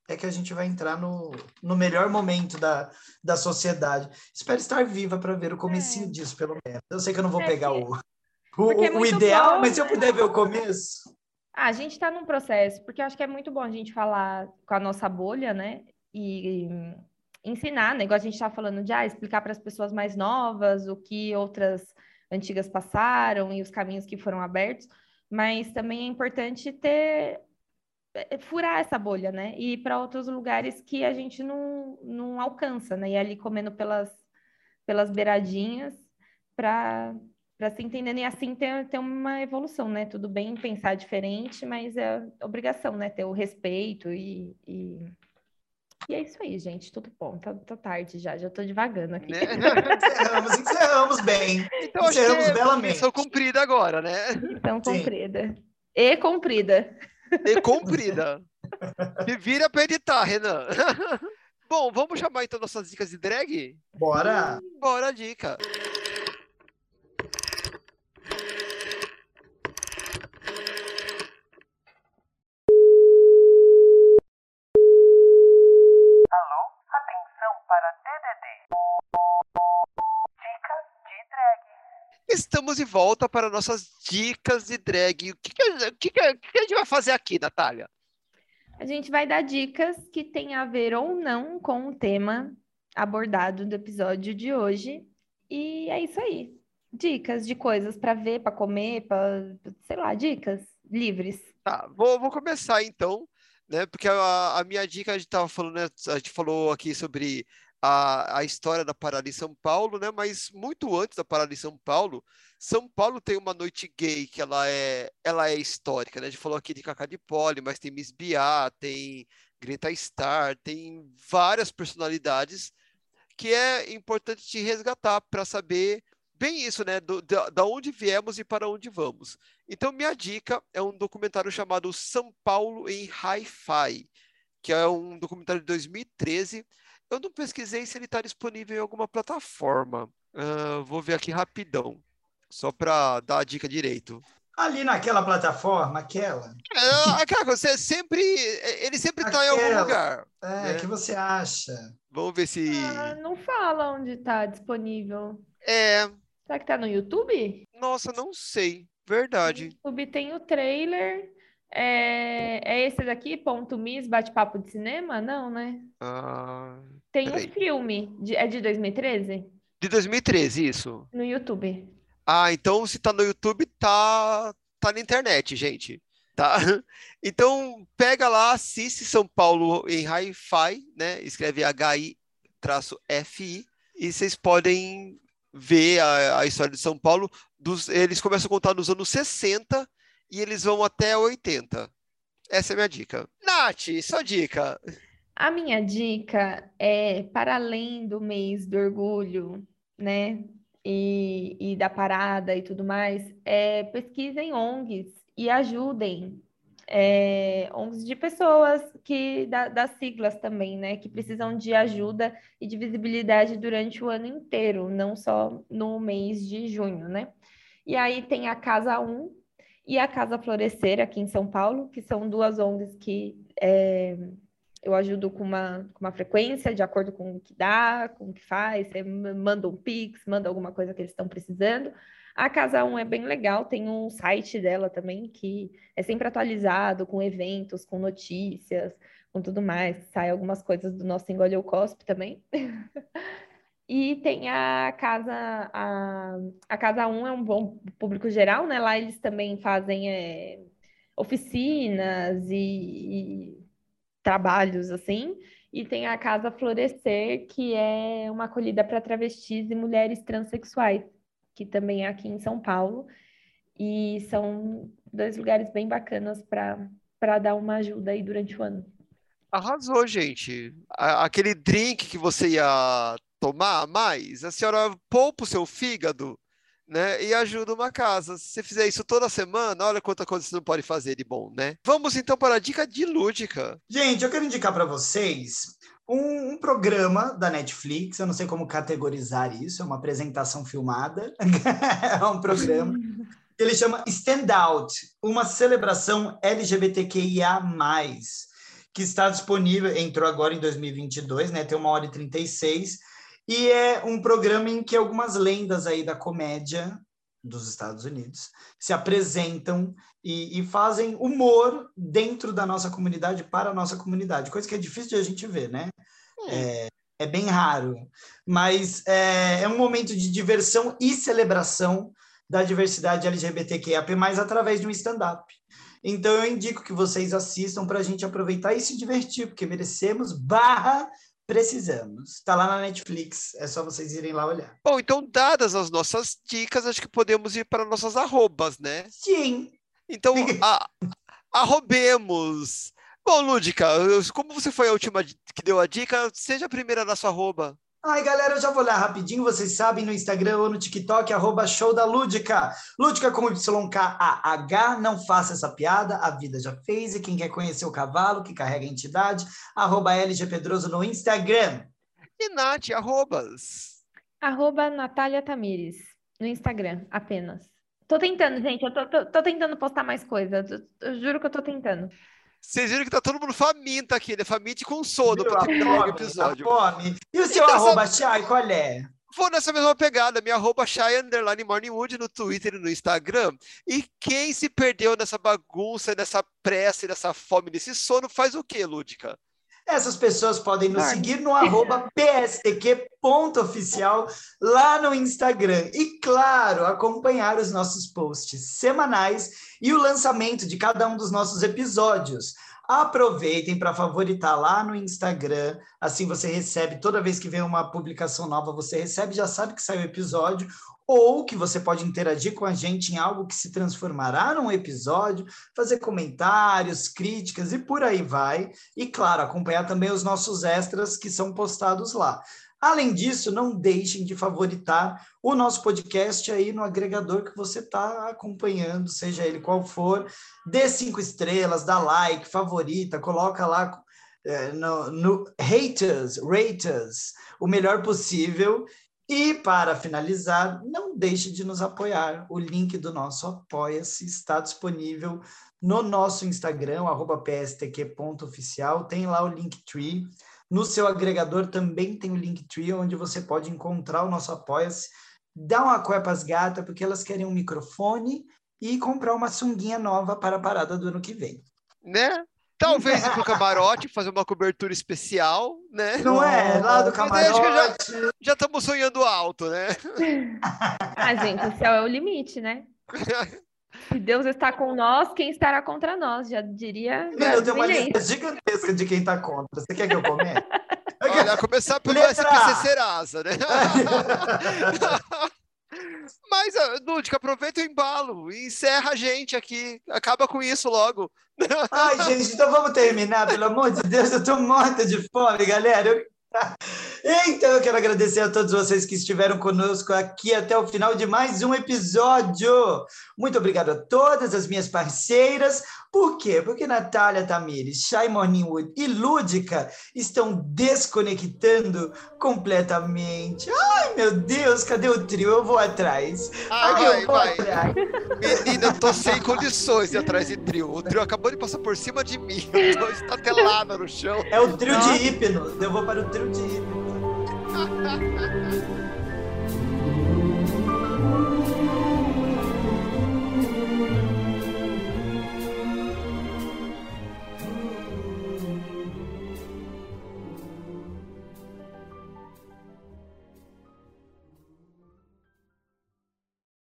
é que a gente vai entrar no, no melhor momento da, da sociedade. Espero estar viva para ver o comecinho é. disso, pelo menos. Eu sei que eu não vou é pegar o, o, é o ideal, bom. mas se eu puder ver o começo. Ah, a gente está num processo, porque eu acho que é muito bom a gente falar com a nossa bolha, né? E, e ensinar, né? Igual a gente está falando de ah, explicar para as pessoas mais novas o que outras antigas passaram e os caminhos que foram abertos, mas também é importante ter furar essa bolha, né? E ir para outros lugares que a gente não, não alcança, né? E ali comendo pelas, pelas beiradinhas para para se entendendo e assim ter, ter uma evolução, né? Tudo bem pensar diferente, mas é obrigação, né? Ter o respeito e, e... E é isso aí, gente. Tudo bom. Tá, tá tarde já. Já tô devagando aqui. Né? encerramos, encerramos bem. Então, encerramos é belamente. Missão cumprida agora, né? Missão cumprida. E cumprida. E cumprida. Me vira pra editar, Renan. Bom, vamos chamar então nossas dicas de drag? Bora! Bora, dica. Estamos de volta para nossas dicas de drag. O que, que, que, que a gente vai fazer aqui, Natália? A gente vai dar dicas que têm a ver ou não com o tema abordado do episódio de hoje. E é isso aí. Dicas de coisas para ver, para comer, para, sei lá, dicas livres. Tá, vou, vou começar então, né? Porque a, a minha dica, a gente estava falando, né, a gente falou aqui sobre a, a história da parada em São Paulo, né? Mas muito antes da parada em São Paulo, São Paulo tem uma noite gay que ela é, ela é histórica, né? A gente falou aqui de Cacá de Poli, mas tem Miss Bia, tem Greta Star, tem várias personalidades que é importante te resgatar para saber bem isso, né? Do, da, da onde viemos e para onde vamos. Então, minha dica é um documentário chamado São Paulo em Hi-Fi, que é um documentário de 2013 eu não pesquisei se ele está disponível em alguma plataforma. Uh, vou ver aqui rapidão, só para dar a dica direito. Ali naquela plataforma, aquela. É, aquela você sempre. Ele sempre está em algum lugar. É, né? que você acha? Vamos ver se. Ah, não fala onde está disponível. É. Será que está no YouTube? Nossa, não sei. Verdade. No YouTube tem o trailer é, é esse daqui, ponto Miss, bate-papo de cinema? Não, né? Ah, Tem um filme, de, é de 2013? De 2013, isso. No YouTube. Ah, então se tá no YouTube, tá, tá na internet, gente. Tá? Então, pega lá, assiste São Paulo em Hi-Fi, né? Escreve H-I-F-I, e vocês podem ver a, a história de São Paulo. Dos, eles começam a contar nos anos 60 e eles vão até 80. Essa é a minha dica. Nath, sua dica. A minha dica é, para além do mês do orgulho, né? E, e da parada e tudo mais, é pesquisem ONGs e ajudem. é, ONGs de pessoas que da, das siglas também, né, que precisam de ajuda e de visibilidade durante o ano inteiro, não só no mês de junho, né? E aí tem a Casa 1 e a Casa Florescer aqui em São Paulo, que são duas ONGs que é, eu ajudo com uma, com uma frequência, de acordo com o que dá, com o que faz, você manda um Pix, manda alguma coisa que eles estão precisando. A Casa 1 é bem legal, tem um site dela também que é sempre atualizado com eventos, com notícias, com tudo mais. Sai algumas coisas do nosso Engolheu Cospe também. e tem a Casa a, a Casa 1 é um bom público geral, né? Lá eles também fazem é, oficinas e, e trabalhos assim. E tem a Casa Florescer, que é uma acolhida para travestis e mulheres transexuais que também é aqui em São Paulo. E são dois lugares bem bacanas para dar uma ajuda aí durante o ano. Arrasou, gente. Aquele drink que você ia tomar mais, a senhora poupa o seu fígado né? E ajuda uma casa. Se você fizer isso toda semana, olha quanta coisa você não pode fazer de bom, né? Vamos então para a dica de lúdica. Gente, eu quero indicar para vocês um, um, programa da Netflix, eu não sei como categorizar isso, é uma apresentação filmada, é um programa, ele chama Stand Out, uma celebração LGBTQIA+, que está disponível, entrou agora em 2022, né, tem uma hora e 36, e é um programa em que algumas lendas aí da comédia dos Estados Unidos se apresentam e, e, fazem humor dentro da nossa comunidade para a nossa comunidade, coisa que é difícil de a gente ver, né? Hum. É, é, bem raro, mas é, é um momento de diversão e celebração da diversidade LGBTQIAP+, através de um stand-up. Então, eu indico que vocês assistam para a gente aproveitar e se divertir, porque merecemos barra Precisamos. Está lá na Netflix, é só vocês irem lá olhar. Bom, então, dadas as nossas dicas, acho que podemos ir para nossas arrobas, né? Sim. Então, a, arrobemos. Bom, Lúdica, como você foi a última que deu a dica, seja a primeira na sua arroba. Ai, galera, eu já vou olhar rapidinho, vocês sabem, no Instagram ou no TikTok, arroba show da Lúdica. Lúdica com YKAH, não faça essa piada, a vida já fez. E quem quer conhecer o cavalo, que carrega a entidade, arroba LG Pedroso no Instagram. E Nath, arrobas? Arroba Natália Tamires, no Instagram, apenas. Tô tentando, gente, eu tô, tô, tô tentando postar mais coisa, eu, eu juro que eu tô tentando. Vocês viram que tá todo mundo faminto aqui, né? Faminto com sono para terminar o episódio. Fome. E o seu então, arroba, Chay, qual é? Vou nessa mesma pegada, minha arroba Chay Underline Morningwood no Twitter e no Instagram. E quem se perdeu nessa bagunça, nessa pressa, nessa fome, nesse sono, faz o quê, Lúdica? Essas pessoas podem nos seguir no arroba pstq.oficial lá no Instagram. E, claro, acompanhar os nossos posts semanais e o lançamento de cada um dos nossos episódios. Aproveitem para favoritar lá no Instagram, assim você recebe toda vez que vem uma publicação nova, você recebe, já sabe que saiu o episódio, ou que você pode interagir com a gente em algo que se transformará num episódio, fazer comentários, críticas e por aí vai. E, claro, acompanhar também os nossos extras que são postados lá. Além disso, não deixem de favoritar o nosso podcast aí no agregador que você está acompanhando, seja ele qual for. Dê cinco estrelas, dá like, favorita, coloca lá é, no, no haters, raters, o melhor possível. E para finalizar, não deixe de nos apoiar. O link do nosso Apoia-se está disponível no nosso Instagram, pstq.oficial. Tem lá o Linktree. No seu agregador também tem o Linktree, onde você pode encontrar o nosso Apoia-se. Dá um apoio para as gatas, porque elas querem um microfone e comprar uma sunguinha nova para a parada do ano que vem. Né? Talvez ir pro camarote, fazer uma cobertura especial, né? Não é? Lá do camarote. já estamos sonhando alto, né? ah, gente, o céu é o limite, né? Se Deus está com nós, quem estará contra nós? Já diria. Eu tenho uma lista gigantesca de quem está contra. Você quer que eu comente? Olha, começar pelo SPC Serasa, né? Mas, Lúdica, aproveita o embalo e encerra a gente aqui. Acaba com isso logo. Ai, gente, então vamos terminar, pelo amor de Deus. Eu tô morta de fome, galera. Eu, Então eu quero agradecer a todos vocês que estiveram conosco aqui até o final de mais um episódio. Muito obrigado a todas as minhas parceiras. Por quê? Porque Natália Tamires, Shai Morningwood e Lúdica estão desconectando completamente. Ai, meu Deus, cadê o trio? Eu vou atrás. Ah, vai, eu vou vai. atrás. Menina, eu tô sem condições de ir atrás de trio. O trio acabou de passar por cima de mim. Eu tô estatelada no chão. É o trio Nossa. de hipno. Eu vou para o trio de hipno.